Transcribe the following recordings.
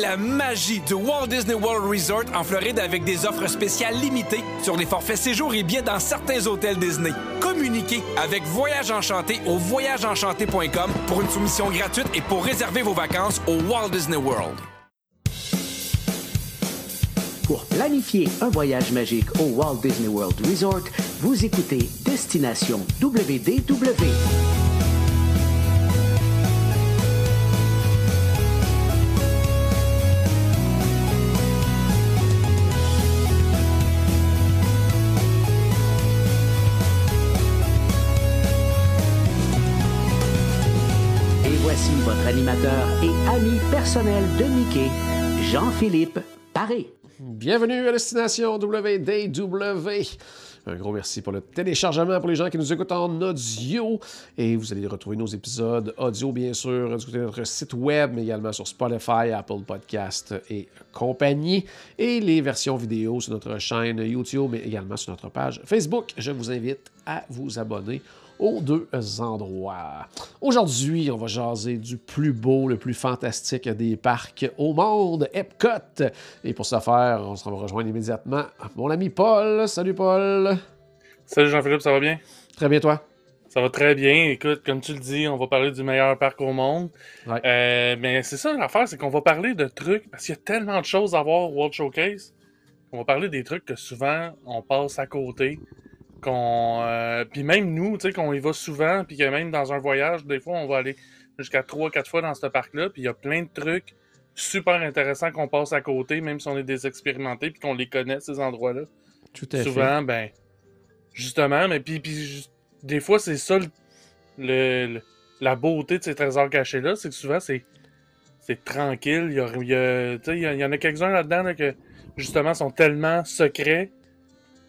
La magie du Walt Disney World Resort en Floride avec des offres spéciales limitées sur les forfaits séjours et billets dans certains hôtels Disney. Communiquez avec Voyage Enchanté au voyageenchanté.com pour une soumission gratuite et pour réserver vos vacances au Walt Disney World. Pour planifier un voyage magique au Walt Disney World Resort, vous écoutez Destination WDW. Et ami personnel de Mickey, Jean-Philippe Paré. Bienvenue à Destination WDW. Un gros merci pour le téléchargement pour les gens qui nous écoutent en audio. Et vous allez retrouver nos épisodes audio, bien sûr, du côté de notre site web, mais également sur Spotify, Apple Podcast et compagnie. Et les versions vidéo sur notre chaîne YouTube, mais également sur notre page Facebook. Je vous invite à vous abonner aux deux endroits. Aujourd'hui, on va jaser du plus beau, le plus fantastique des parcs au monde, Epcot. Et pour ce faire, on se va rejoindre immédiatement mon ami Paul. Salut Paul. Salut Jean-Philippe, ça va bien? Très bien toi? Ça va très bien. Écoute, comme tu le dis, on va parler du meilleur parc au monde. Ouais. Euh, mais c'est ça l'affaire, c'est qu'on va parler de trucs, parce qu'il y a tellement de choses à voir au World Showcase. On va parler des trucs que souvent on passe à côté. Qu'on euh, Puis même nous, tu sais, qu'on y va souvent, puis que même dans un voyage, des fois, on va aller jusqu'à 3-4 fois dans ce parc-là, puis il y a plein de trucs super intéressants qu'on passe à côté, même si on est des expérimentés, puis qu'on les connaît, ces endroits-là. Tout à Souvent, ben, justement, mais puis, puis des fois, c'est ça le, le- le- la beauté de ces trésors cachés-là, c'est que souvent, c'est c'est tranquille. Il y, a, il y, a- tu sais, il y a- il y en a quelques-uns là-dedans là, que, justement, sont tellement secrets.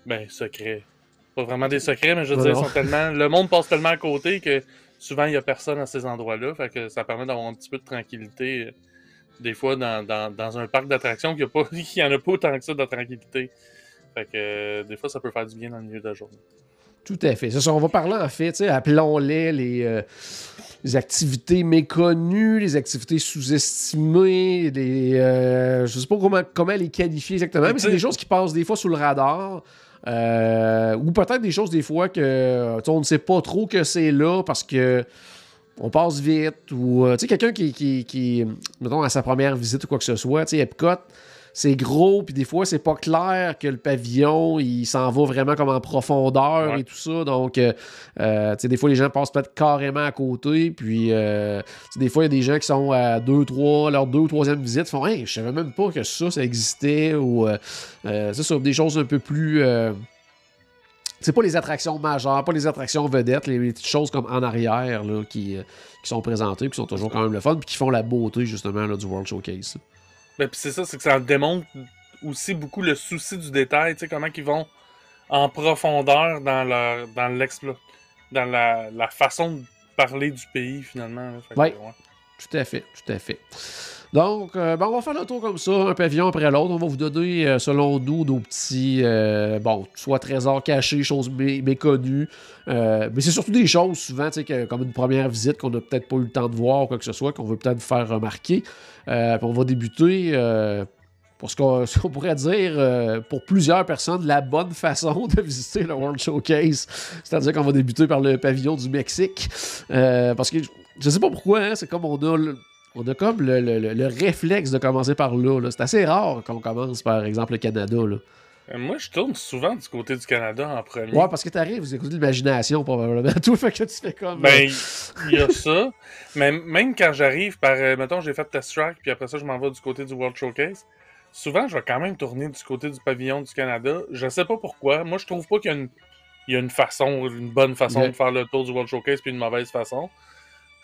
Ben, secrets. Pas vraiment des secrets, mais je veux Non, dire, non. sont tellement. Le monde passe tellement à côté que souvent, il y a personne à ces endroits-là. Fait que ça permet d'avoir un petit peu de tranquillité. euh, Des fois, dans, dans, dans un parc d'attractions, qu'il n'y en a pas autant que ça de tranquillité. Fait que euh, des fois, ça peut faire du bien dans le milieu de la journée. Tout à fait. Ça, on va parler en fait, appelons-les les, euh, les activités méconnues, les activités sous-estimées, les, euh, je sais pas comment, comment les qualifier exactement, mais c'est des choses qui passent des fois sous le radar. Euh, ou peut-être des choses des fois que on ne sait pas trop que c'est là parce que on passe vite ou euh, tu sais quelqu'un qui, qui, qui mettons à sa première visite ou quoi que ce soit tu sais Epcot c'est gros, puis des fois, c'est pas clair que le pavillon, il s'en va vraiment comme en profondeur Ouais. et tout ça. Donc, euh, euh, tu sais, des fois, les gens passent peut-être carrément à côté, puis euh, tu sais, des fois, il y a des gens qui sont à deux, trois, leur deux ou troisième visite, font Hey, je savais même pas que ça, ça existait, ou c'est ça, des choses un peu plus. c'est pas les attractions majeures, pas les attractions vedettes, les, les petites choses comme en arrière là, qui, euh, qui sont présentées, qui sont toujours quand même le fun, puis qui font la beauté justement là, du World Showcase. Ben, puis c'est ça, c'est que ça démontre aussi beaucoup le souci du détail, tu sais, comment ils vont en profondeur dans leur dans l'explo dans la, la façon de parler du pays finalement. Ouais. ouais. Tout à fait, tout à fait. Donc, euh, ben, on va faire le tour comme ça, un pavillon après l'autre. On va vous donner, euh, selon nous, nos petits, euh, bon, soit trésors cachés, choses mé- méconnues. Mais c'est surtout des choses, souvent, que- comme une première visite qu'on n'a peut-être pas eu le temps de voir ou quoi que ce soit, qu'on veut peut-être faire remarquer. On va débuter pour ce qu'on pourrait dire, pour plusieurs personnes, la bonne façon de visiter le World Showcase. C'est-à-dire qu'on va débuter par le pavillon du Mexique. Parce que je- je sais pas pourquoi, hein, c'est comme on a on a comme le, le- le- le réflexe de commencer par là. là. C'est assez rare qu'on commence par exemple le Canada. Là. Euh, Moi, je tourne souvent du côté du Canada en premier. Ouais, parce que t'arrives, vous écoutez l'imagination probablement. Tout fait que tu fais comme. Ben, euh, il y a ça. Mais même quand j'arrive par. euh, mettons, j'ai fait Test Track, puis après ça, je m'en vais du côté du World Showcase. Souvent, je vais quand même tourner du côté du pavillon du Canada. Je sais pas pourquoi. Moi, je trouve pas qu'il y a une, il y a une façon, une bonne façon de faire le tour du World Showcase, puis une mauvaise façon.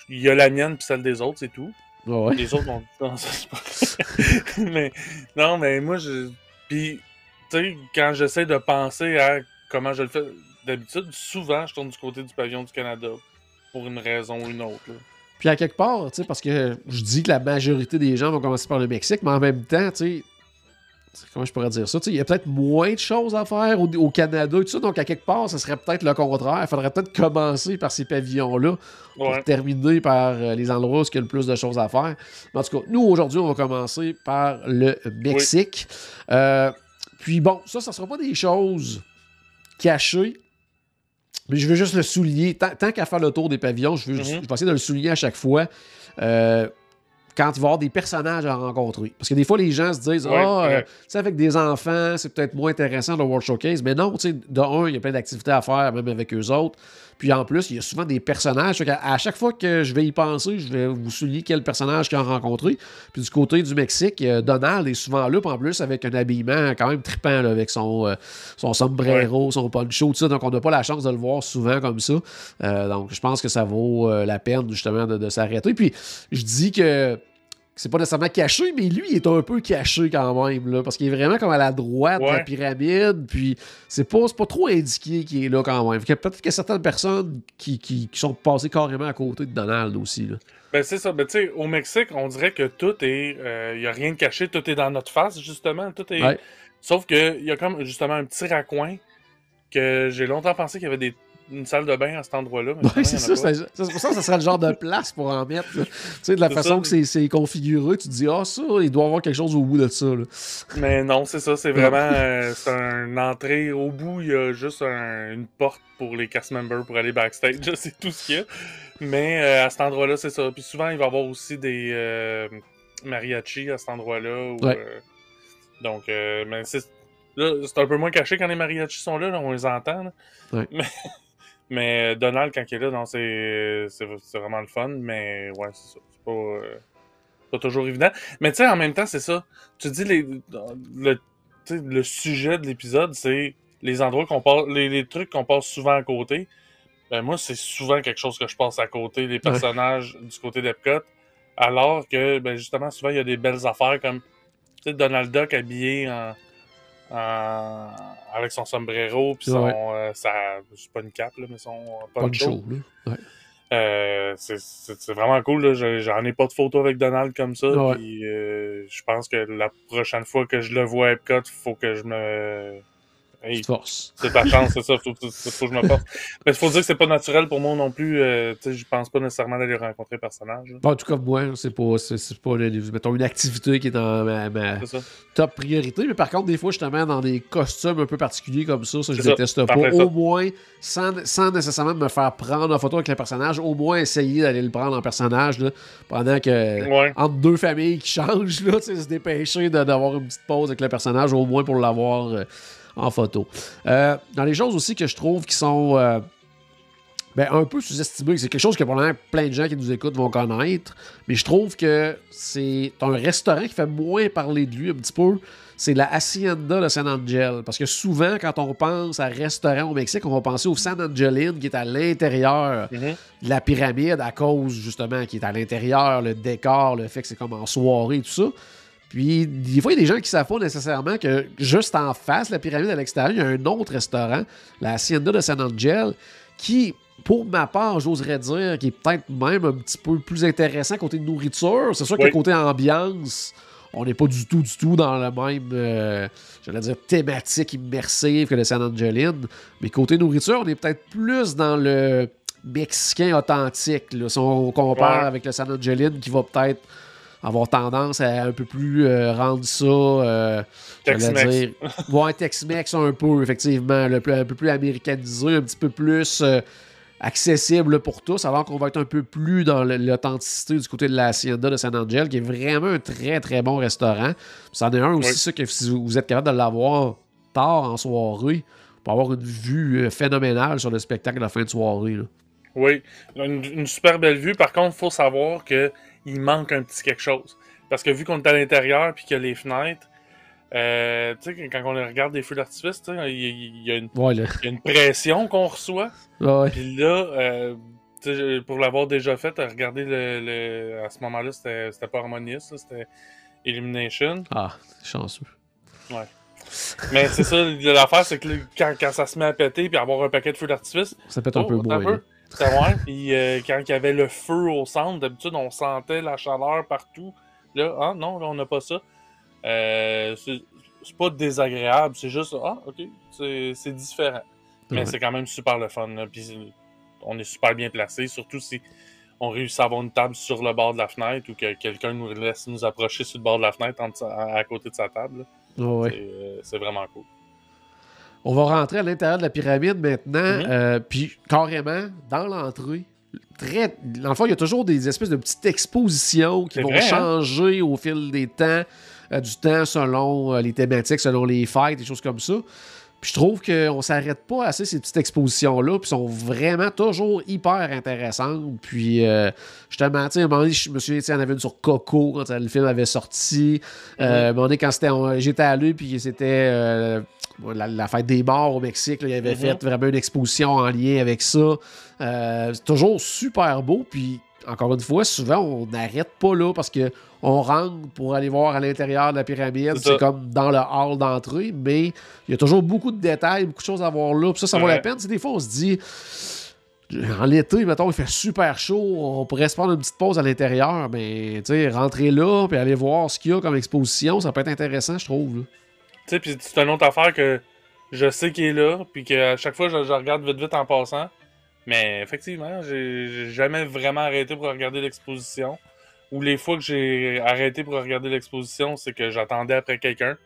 Il y a la mienne, puis celle des autres, c'est tout. Ouais. Les autres, non, non, ça, pas mais, non, mais moi, je. Puis, tu sais, quand j'essaie de penser à comment je le fais, d'habitude, souvent, je tourne du côté du pavillon du Canada. Pour une raison ou une autre. là. Puis à quelque part, tu sais, parce que je dis que la majorité des gens vont commencer par le Mexique, mais en même temps, tu sais, comment je pourrais dire ça? Il y a peut-être moins de choses à faire au, Canada et tout ça. Donc, à quelque part, ce serait peut-être le contraire. Il faudrait peut-être commencer par ces pavillons-là pour terminer par euh, les endroits où il y a le plus de choses à faire. Mais en tout cas, nous, aujourd'hui, on va commencer par le Mexique. Euh, puis bon, ça, ça ne sera pas des choses cachées. Mais je veux juste le souligner. Tant, qu'à faire le tour des pavillons, je, veux, je vais essayer de le souligner à chaque fois. Euh, quand il va y avoir des personnages à rencontrer. Parce que des fois, les gens se disent Ah, euh, tu sais, avec des enfants, c'est peut-être moins intéressant le World Showcase. Mais non, tu sais, de un, il y a plein d'activités à faire, même avec eux autres. Puis en plus, il y a souvent des personnages. À, chaque fois que je vais y penser, je vais vous souligner quel personnage qu'ils ont rencontré. Puis du côté du Mexique, Donald est souvent là, en plus avec un habillement quand même trippant, avec son, euh, son sombrero, son poncho, tout ça. Donc on n'a pas la chance de le voir souvent comme ça. Euh, donc je pense que ça vaut la peine justement de, de s'arrêter. Puis je dis que c'est pas nécessairement caché, mais lui, il est un peu caché quand même, là, parce qu'il est vraiment comme à la droite de la pyramide, puis c'est pas, pas trop indiqué qu'il est là quand même. Peut-être qu'il y a certaines personnes qui, qui, sont passées carrément à côté de Donald aussi. Là. Ben c'est ça, ben tu sais, au Mexique, on dirait que tout est, il euh, y a rien de caché, tout est dans notre face, justement, tout est... Sauf qu'il y a comme, justement, un petit raccoin que j'ai longtemps pensé qu'il y avait des une salle de bain à cet endroit-là. Oui, c'est ça. C'est pour ça que ça serait le genre de place pour en mettre. Tu sais, de la façon que c'est configuré, tu te dis, ah, ça, il doit y avoir quelque chose au bout de ça. Mais non, c'est ça. C'est vraiment euh, c'est une entrée. Au bout, il y a juste une porte pour les cast members pour aller backstage. c'est tout ce qu'il y a. Mais euh, à cet endroit-là, c'est ça. Puis souvent, il va y avoir aussi des euh, mariachis à cet endroit-là. donc, mais c'est. c'est un peu moins caché quand les mariachis sont là, on les entend. Mais, mais Donald, quand il est là, non, c'est, vraiment le fun, mais ouais, c'est ça. C'est pas, euh, pas toujours évident. Mais tu sais, en même temps, c'est ça. Tu dis les, le, le sujet de l'épisode, c'est les endroits qu'on passe, les, trucs qu'on passe souvent à côté. Ben moi, c'est souvent quelque chose que je passe à côté, les personnages du côté d'Epcot. Alors que, ben justement, souvent, il y a des belles affaires comme, tu sais, Donald Duck habillé en, euh, avec son sombrero, puis son. Euh, c'est pas une cape, là, mais son poncho. Euh, c'est vraiment cool. J'en ai pas de photo avec Donald comme ça. je pense que la prochaine fois que je le vois à Epcot, il faut que je me c'est ta chance, c'est ça. Faut, faut, faut, que je me force. Mais il faut dire que c'est pas naturel pour moi non plus. Euh, je pense pas nécessairement d'aller rencontrer le personnage. en tout cas, moi, c'est pas, c'est, pas mettons, une activité qui est dans ma, top priorité. Mais par contre, des fois, justement, dans des costumes un peu particuliers comme ça, ça, je déteste pas. Au moins, sans, sans, nécessairement me faire prendre en photo avec le personnage, au moins essayer d'aller le prendre en personnage là, pendant que, entre deux familles qui changent, là, se dépêcher d'avoir une petite pause avec le personnage, au moins pour l'avoir. Euh, en photo. Euh, dans les choses aussi que je trouve qui sont euh, ben, un peu sous-estimées, c'est quelque chose que probablement plein de gens qui nous écoutent vont connaître, mais je trouve que c'est un restaurant qui fait moins parler de lui un petit peu. C'est la Hacienda de San Angel. Parce que souvent, quand on pense à restaurant au Mexique, on va penser au San Angelin qui est à l'intérieur mhm. de la pyramide à cause justement qui est à l'intérieur, le décor, le fait que c'est comme en soirée, tout ça. Puis, des fois, il y a des gens qui ne savent pas nécessairement que juste en face, la pyramide à l'extérieur, il y a un autre restaurant, la Hacienda de San Angel, qui, pour ma part, j'oserais dire, qui est peut-être même un petit peu plus intéressant côté nourriture. C'est sûr que côté ambiance, on n'est pas du tout, du tout dans la même, euh, j'allais dire, thématique immersive que le San Angelin. Mais côté nourriture, on est peut-être plus dans le mexicain authentique. si on compare avec le San Angelin, qui va peut-être avoir tendance à un peu plus euh, rendre ça. Euh, Tex-Mex. Ouais, Tex-Mex un peu, effectivement. un peu plus américanisé, un petit peu plus euh, accessible pour tous, alors qu'on va être un peu plus dans l'authenticité du côté de la Hacienda de San Angel, qui est vraiment un très très bon restaurant. C'en est un aussi, ça, que si vous êtes capable de l'avoir tard en soirée, pour avoir une vue phénoménale sur le spectacle de la fin de soirée. Oui, une, une, super belle vue. Par contre, il faut savoir que il manque un petit quelque chose. Parce que vu qu'on est à l'intérieur puis qu'il y a les fenêtres, euh, tu sais, quand on regarde des feux d'artifice, il y, a une pression qu'on reçoit. Puis là, euh, pour l'avoir déjà fait, regarder le, à ce moment-là, c'était pas harmonieux, c'était Illumination. Ah, chanceux. Ouais. Mais c'est ça, l'affaire, c'est que quand, quand, ça se met à péter puis avoir un paquet de feux d'artifice. Ça pète un peu moins. C'était vrai. Puis euh, quand il y avait le feu au centre, d'habitude, on sentait la chaleur partout. Là, ah non, là, on n'a pas ça. Euh, c'est pas désagréable, c'est juste, ah, ok, c'est différent. Mais Ouais. c'est quand même super le fun. là, Puis on est super bien placé, surtout si on réussit à avoir une table sur le bord de la fenêtre ou que quelqu'un nous laisse nous approcher sur le bord de la fenêtre en- à, à côté de sa table. là. Ouais. C'est, euh, C'est vraiment cool. On va rentrer à l'intérieur de la pyramide maintenant, euh, puis carrément, dans l'entrée, très... dans le fond, il y a toujours des espèces de petites expositions qui vont vrai, hein? changer au fil des temps, euh, du temps selon euh, les thématiques, selon les fêtes, des choses comme ça. Puis je trouve qu'on s'arrête pas assez ces petites expositions-là, puis sont vraiment toujours hyper intéressantes. Puis euh, justement, tu sais, à un moment donné, je me souviens, il y en avait une sur Coco quand le film avait sorti. Euh, à un moment donné, quand j'étais allé, puis c'était euh, la, la fête des morts au Mexique, là, il avait Mhm. fait vraiment une exposition en lien avec ça. Euh, c'est toujours super beau, puis encore une fois, souvent, on n'arrête pas là parce que on rentre pour aller voir à l'intérieur de la pyramide. C'est comme dans le hall d'entrée, mais il y a toujours beaucoup de détails, beaucoup de choses à voir là. Puis ça, ça vaut la peine. Tu sais, des fois, on se dit, en été, mettons, il fait super chaud, on pourrait se prendre une petite pause à l'intérieur, mais tu sais, rentrer là, puis aller voir ce qu'il y a comme exposition, ça peut être intéressant, je trouve. là. Tu sais, puis c'est une autre affaire que je sais qu'il est là, puis qu'à chaque fois, je, je regarde vite vite en passant. Mais effectivement, j'ai jamais vraiment arrêté pour regarder l'exposition. Ou les fois que j'ai arrêté pour regarder l'exposition, c'est que j'attendais après quelqu'un.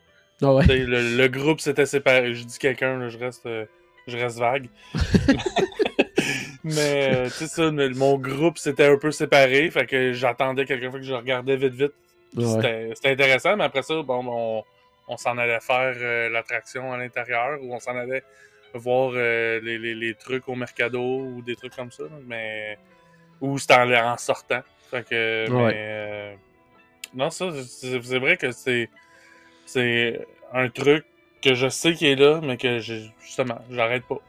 Ah ouais. Le, le groupe s'était séparé. Je dis quelqu'un, je reste, euh, je reste vague. Mais, euh, tu sais, ça, mon groupe s'était un peu séparé. Fait que j'attendais quelqu'un, que je regardais vite vite. Ouais. C'était c'était intéressant, mais après ça, bon, on, on s'en allait faire euh, l'attraction à l'intérieur ou on s'en allait voir euh, les, les- les trucs au Mercado ou des trucs comme ça. mais ou c'était en, en sortant. Fait que, Ouais. mais, euh, non, ça, c'est vrai que c'est c'est un truc que je sais qu'il est là, mais que justement, j'arrête pas.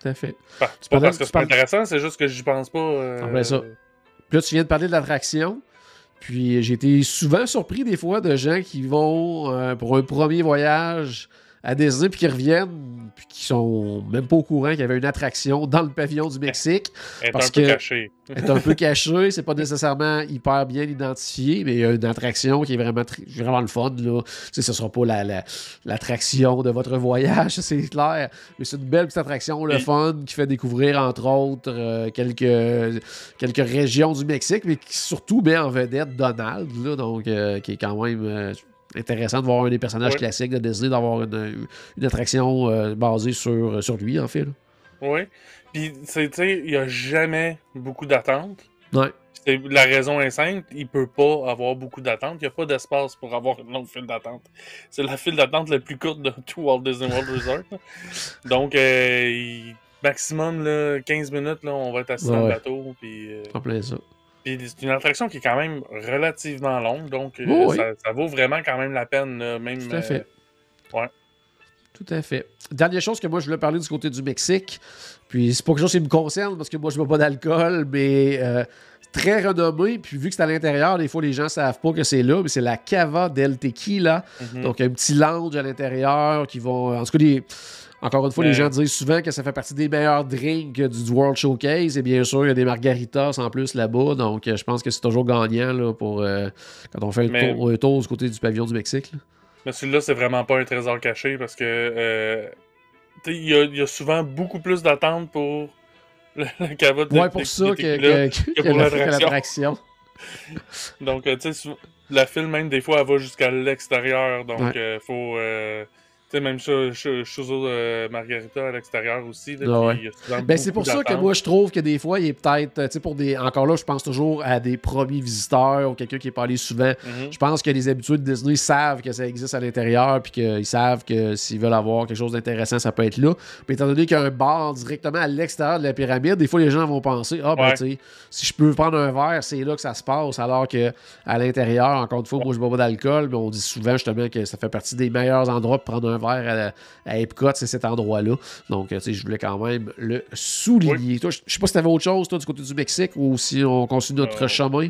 Tout à fait. Pas, c'est pas parce que c'est parles- intéressant, c'est juste que j'y pense pas. En plein ça. Puis là, tu viens de parler de l'attraction. Puis j'ai été souvent surpris des fois de gens qui vont euh, pour un premier voyage à Disney puis qui reviennent puis qui sont même pas au courant qu'il y avait une attraction dans le pavillon du Mexique. Être parce un peu que- caché. Elle est un peu cachée, c'est pas nécessairement hyper bien identifié, mais il y a une attraction qui est vraiment, vraiment le fun. Là. Tu sais, ce sera pas la- la- l'attraction de votre voyage, c'est clair, mais c'est une belle petite attraction, le Et- fun, qui fait découvrir entre autres euh, quelques, quelques régions du Mexique, mais qui surtout met en vedette Donald, là, donc euh, qui est quand même euh, intéressant de voir un des personnages Ouais. classiques de Disney, d'avoir une, une attraction euh, basée sur, sur lui, en fait. Oui. Puis, tu sais, il y a jamais beaucoup d'attentes. Ouais. La raison est simple, il peut pas avoir beaucoup d'attentes. Il n'y a pas d'espace pour avoir une longue file d'attente. C'est la file d'attente la plus courte de tout Walt Disney World Resort. Donc, euh, maximum là, 15 minutes, là, on va être assis Ouais, dans le bateau. Puis, euh, En plein ça. Puis c'est une attraction qui est quand même relativement longue. Donc, euh, Oui, ça, ça vaut vraiment quand même la peine. là, même, Tout à fait. euh, ouais. Tout à fait. Dernière chose que moi, je voulais parler du côté du Mexique. Puis c'est pas quelque chose qui me concerne parce que moi, je bois pas d'alcool, mais euh, très renommé. Puis vu que c'est à l'intérieur, des fois, les gens savent pas que c'est là, mais c'est la Cava del Tequila. mhm. Donc, un petit lounge à l'intérieur qui vont. En tout cas, les- encore une fois, les Mais- gens disent souvent que ça fait partie des meilleurs drinks du World Showcase. Et bien sûr, il y a des margaritas en plus là-bas. Donc, euh, je pense que c'est toujours gagnant là, pour euh, quand on fait le Mais- tour, un tour du côté du pavillon du Mexique. là. Mais celui-là, c'est vraiment pas un trésor caché parce que euh, il y, a- il y a souvent beaucoup plus d'attentes pour le, le cava de Ouais, pour ça que, que- que- que que pour la- l'attraction. Donc, euh, tu sais, la file, même des fois, elle va jusqu'à l'extérieur. Donc, Ouais. euh, faut. Sais, même ça, ch- Chuzo euh, Margarita à l'extérieur aussi. Là, Ah ouais. Ben, c'est pour ça que moi, je trouve que des fois, il est peut-être, euh, tu sais, pour des. Encore là, je pense toujours à des premiers visiteurs ou quelqu'un qui est pas allé souvent. Mhm. Je pense que les habitués de Disney savent que ça existe à l'intérieur, puis qu'ils savent que s'ils veulent avoir quelque chose d'intéressant, ça peut être là. Mais étant donné qu'il y a un bar directement à l'extérieur de la pyramide, des fois, les gens vont penser Ah, ben, Ouais. tu sais, si je peux prendre un verre, c'est là que ça se passe. Alors que à l'intérieur, encore une fois, moi, je bois pas d'alcool, mais on dit souvent justement que ça fait partie des meilleurs endroits pour prendre un verre à, à Epcot, c'est cet endroit-là. Donc, euh, tu sais, je voulais quand même le souligner. Toi, je sais pas si tu avais autre chose, toi, du côté du Mexique, ou si on continue notre Euh, chemin.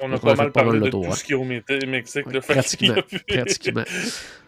On a Donc, on pas a mal pas parlé le de tout ouais. ce qui est au Mexique. Ouais, là, pratiquement. pratiquement.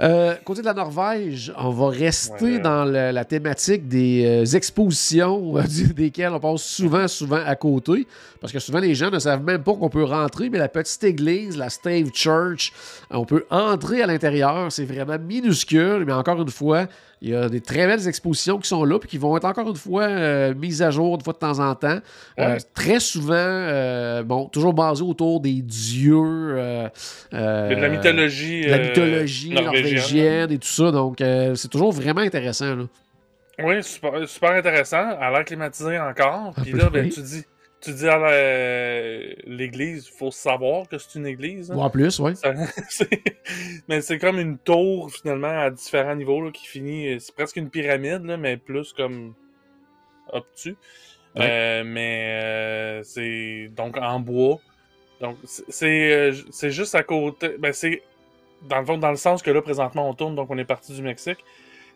Euh, côté de la Norvège, on va rester Ouais. dans le- la thématique des euh, expositions euh, desquelles on passe souvent, souvent à côté. Parce que souvent, les gens ne savent même pas qu'on peut rentrer, mais la petite église, la Stave Church, on peut entrer à l'intérieur. C'est vraiment minuscule, mais encore une fois, il y a des très belles expositions qui sont là, puis qui vont être encore une fois euh, mises à jour de fois de temps en temps. Euh, très souvent, euh, bon, toujours basé autour des dieux. de la mythologie. de la mythologie norvégienne. norvégienne et tout ça. Donc, c'est toujours vraiment intéressant. Là. Oui, super, super intéressant. À l'air climatisé encore. Puis là, ben, tu dis, tu dis à la- l'église, il faut savoir que c'est une église. hein? Ou en plus, oui. Ça- mais c'est comme une tour finalement à différents niveaux là, qui finit. C'est presque une pyramide, là, mais plus comme obtus. Ouais. Euh, mais euh, c'est donc en bois. Donc euh, c'est juste à côté. Ben c'est dans le fond dans le sens que là présentement on tourne donc on est parti du Mexique.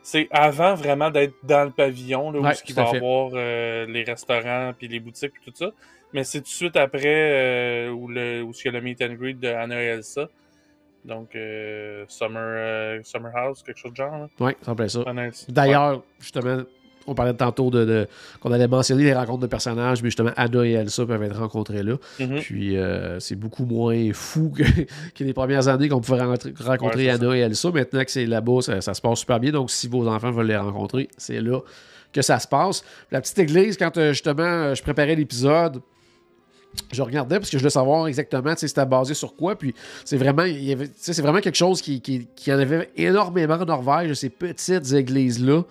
C'est avant vraiment d'être dans le pavillon là, où Ouais, il va y avoir euh, les restaurants puis les boutiques puis tout ça. Mais c'est tout de suite après euh, où le où il y a le meet and greet de Anna et Elsa. Donc euh, Summer euh, Summer House quelque chose de genre. Oui, ça me plaît ça. D'ailleurs, justement, on parlait tantôt de, de- qu'on allait mentionner les rencontres de personnages, mais justement, Anna et Elsa peuvent être rencontrés là. Mhm. Puis euh, c'est beaucoup moins fou que, que les premières années qu'on pouvait rencontrer Ouais, Anna et Elsa. Maintenant que c'est là-bas, ça, ça se passe super bien. Donc, si vos enfants veulent les rencontrer, c'est là que ça se passe. La petite église, quand euh, justement euh, je préparais l'épisode, je regardais parce que je voulais savoir exactement c'était basé sur quoi. Puis c'est vraiment, c'est vraiment quelque chose qui, qui, qui en avait énormément en Norvège, ces petites églises-là.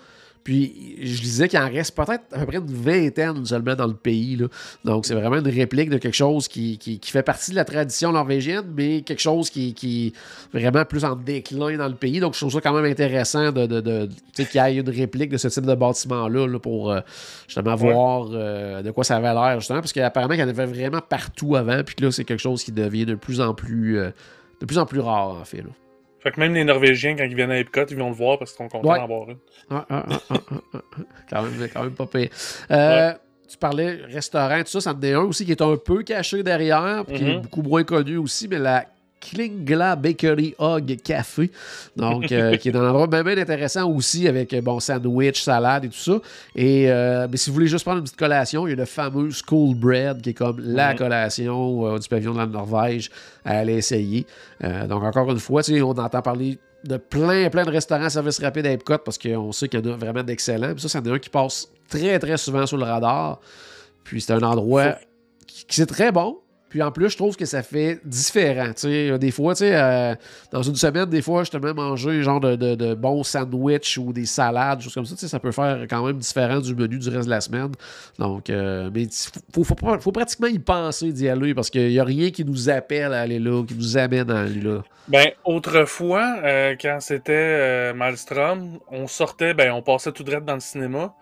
Puis je disais qu'il en reste peut-être à peu près une vingtaine seulement dans le pays. là. Donc c'est vraiment une réplique de quelque chose qui, qui, qui fait partie de la tradition norvégienne, mais quelque chose qui, qui est vraiment plus en déclin dans le pays. Donc je trouve ça quand même intéressant de, de, qu'il y ait une réplique de ce type de bâtiment-là là, pour euh, justement Ouais. voir euh, de quoi ça avait l'air, justement, parce qu'apparemment qu'il y en avait vraiment partout avant, puis là c'est quelque chose qui devient de plus en plus, euh, de plus en plus rare en fait. Là. Fait que même les Norvégiens, quand ils viennent à Epcot, ils vont le voir parce qu'ils sont contents Ouais. d'en voir une. Ah, ah, ah, quand, même, quand même pas pire. Euh, Tu parlais restaurant, tout ça, ça en est un aussi qui est un peu caché derrière, puis qui est Mhm. beaucoup moins connu aussi, mais la Klingla Bakery Hog Café, donc euh, qui est un endroit bien, bien intéressant aussi avec euh, bon sandwich, salade et tout ça. Et euh, mais si vous voulez juste prendre une petite collation, il y a le fameux School Bread qui est comme la collation euh, du pavillon de la Norvège à aller essayer. Donc encore une fois, on entend parler de plein, plein de restaurants service rapide à Epcot parce qu'on sait qu'il y en a vraiment d'excellents. Ça, c'est un qui passe très, très souvent sur le radar. Puis c'est un endroit qui, qui c'est très bon. Puis en plus, je trouve que ça fait différent. Des fois, euh, dans une semaine, des fois, je te mets manger genre de, de, de ou des salades, choses comme ça. Ça peut faire quand même différent du menu du reste de la semaine. Donc, euh, mais il faut, faut, pratiquement y penser d'y aller parce qu'il n'y a rien qui nous appelle à aller là, qui nous amène à aller là. Ben, autrefois, euh, quand c'était euh, Maelstrom, on sortait, ben, on passait tout droit dans le cinéma,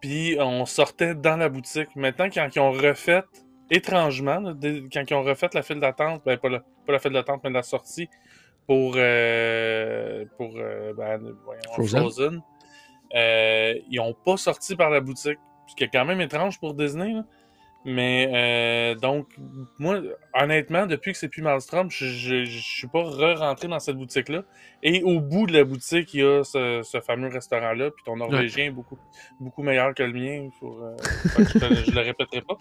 puis on sortait dans la boutique. Maintenant, quand ils ont refait, étrangement, là, quand ils ont refait la file d'attente, ben, pas la, pas la file d'attente, mais la sortie pour, euh, pour euh, ben, voyons, Frozen. Frozen, euh, ils ont pas sorti par la boutique. Ce qui est quand même étrange pour Disney, là. Mais euh, donc, moi, honnêtement, depuis que c'est plus Maelstrom, je, je, je suis pas re-rentré dans cette boutique-là. Et au bout de la boutique, il y a ce, ce fameux restaurant-là. Puis ton norvégien est beaucoup, beaucoup meilleur que le mien. Pour, euh, je, te- je le répéterai pas.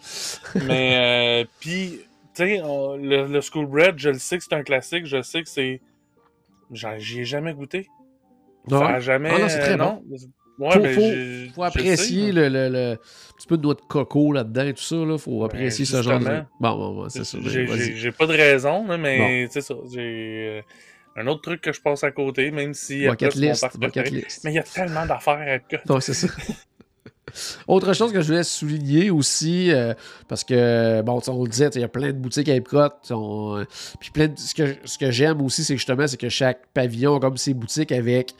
Mais, euh, puis, tu sais, le, le School Bread, je le sais que c'est un classique. Je sais que c'est. J'y ai jamais goûté. Non? Ça a jamais. Ah non, c'est très euh, bon. non. Ouais, Faut- ben, faut- faut apprécier mais- le, petit peu de noix de coco là-dedans et tout ça. Là. faut apprécier ce genre de. Bon, bon, bon, c'est ça. J'ai- Vas-y. J'ai pas de raison, là, mais c'est ça. J'ai euh, un autre truc que je passe à côté, même si. Bucket mon list, bucket list. Mais il y a tellement d'affaires à Epcot. Non, c'est ça. Autre chose que je voulais souligner aussi, euh, parce que, bon, on le disait, il y a plein de boutiques à Epcot. on, euh, puis plein de- ce que, ce que j'aime aussi, c'est justement, c'est que chaque pavillon a comme ses boutiques avec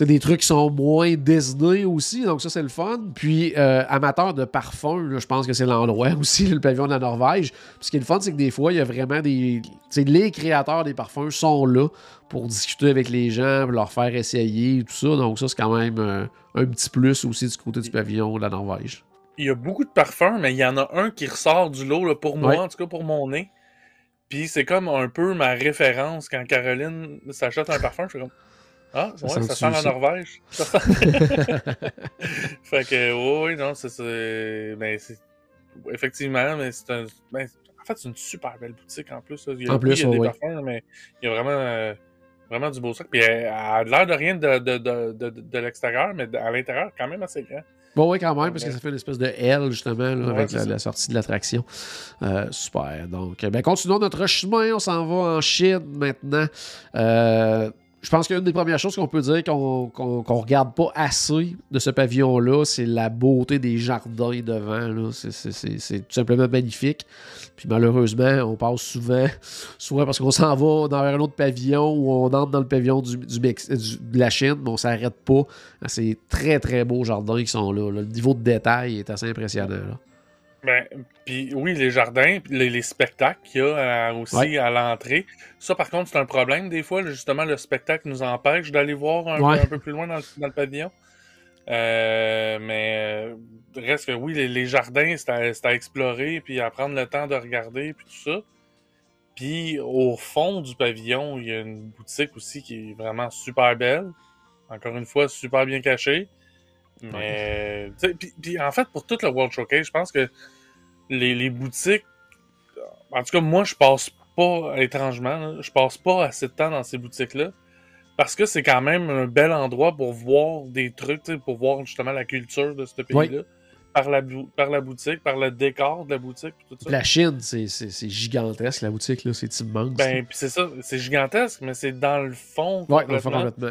sais, des trucs qui sont moins Disney aussi, donc ça, c'est le fun. Puis, euh, amateur de parfum, je pense que c'est l'endroit aussi, le pavillon de la Norvège. Puis, ce qui est le fun, c'est que des fois, il y a vraiment des. Les créateurs des parfums sont là pour discuter avec les gens, pour leur faire essayer, tout ça. Donc, ça, c'est quand même euh, un petit plus aussi du côté du pavillon de la Norvège. Il y a beaucoup de parfums, mais il y en a un qui ressort du lot là, pour moi, Ouais. en tout cas pour mon nez. Puis c'est comme un peu ma référence quand Caroline s'achète un parfum, je suis comme Ah, ouais, ça, sent la Norvège. fait que oui, non, c'est. Ben, effectivement, mais c'est un. Ben, en fait, c'est une super belle boutique en plus. Il y a, en plus, il y a des oui. parfums, mais il y a vraiment, euh, vraiment du beau sac. Puis elle a l'air de rien de, de, de, de, de l'extérieur, mais à l'intérieur, quand même assez grand. Bon, oui, quand même, parce que ça fait une espèce de L, justement, là, Ouais, avec ça. la sortie de l'attraction. Euh, super. Donc, ben, continuons notre chemin. On s'en va en Chine maintenant. Euh, je pense qu'une des premières choses qu'on peut dire qu'on qu'on regarde pas assez de ce pavillon-là, c'est la beauté des jardins devant. C'est- tout simplement magnifique. Puis malheureusement, on passe souvent, souvent parce qu'on s'en va dans un autre pavillon ou on entre dans le pavillon du- de la Chine, mais on s'arrête pas. C'est très très beaux jardins qui sont là, là. Le niveau de détail est assez impressionnant. là. Ben, puis oui, les jardins, les, les spectacles qu'il y a euh, aussi Ouais. à l'entrée. Ça, par contre, c'est un problème des fois. justement, le spectacle nous empêche d'aller voir un, Ouais. peu, un peu plus loin dans le, dans le pavillon. Euh, mais euh, reste que oui, les, les jardins, c'est à, c'est à explorer, puis à prendre le temps de regarder, puis tout ça. Puis au fond du pavillon, il y a une boutique aussi qui est vraiment super belle. Encore une fois, super bien cachée. Mais, puis, puis en fait, pour tout le World Showcase, je pense que les, les boutiques, en tout cas, moi, je passe pas, étrangement, là, je passe pas assez de temps dans ces boutiques-là. Parce que c'est quand même un bel endroit pour voir des trucs, pour voir justement la culture de ce pays-là. Par, la, par la boutique, par le décor de la boutique, tout ça. La Chine, c'est- gigantesque, la boutique, là. C'est immense. Ben, puis c'est ça, c'est gigantesque, mais c'est dans le fond. ouais, on le complètement.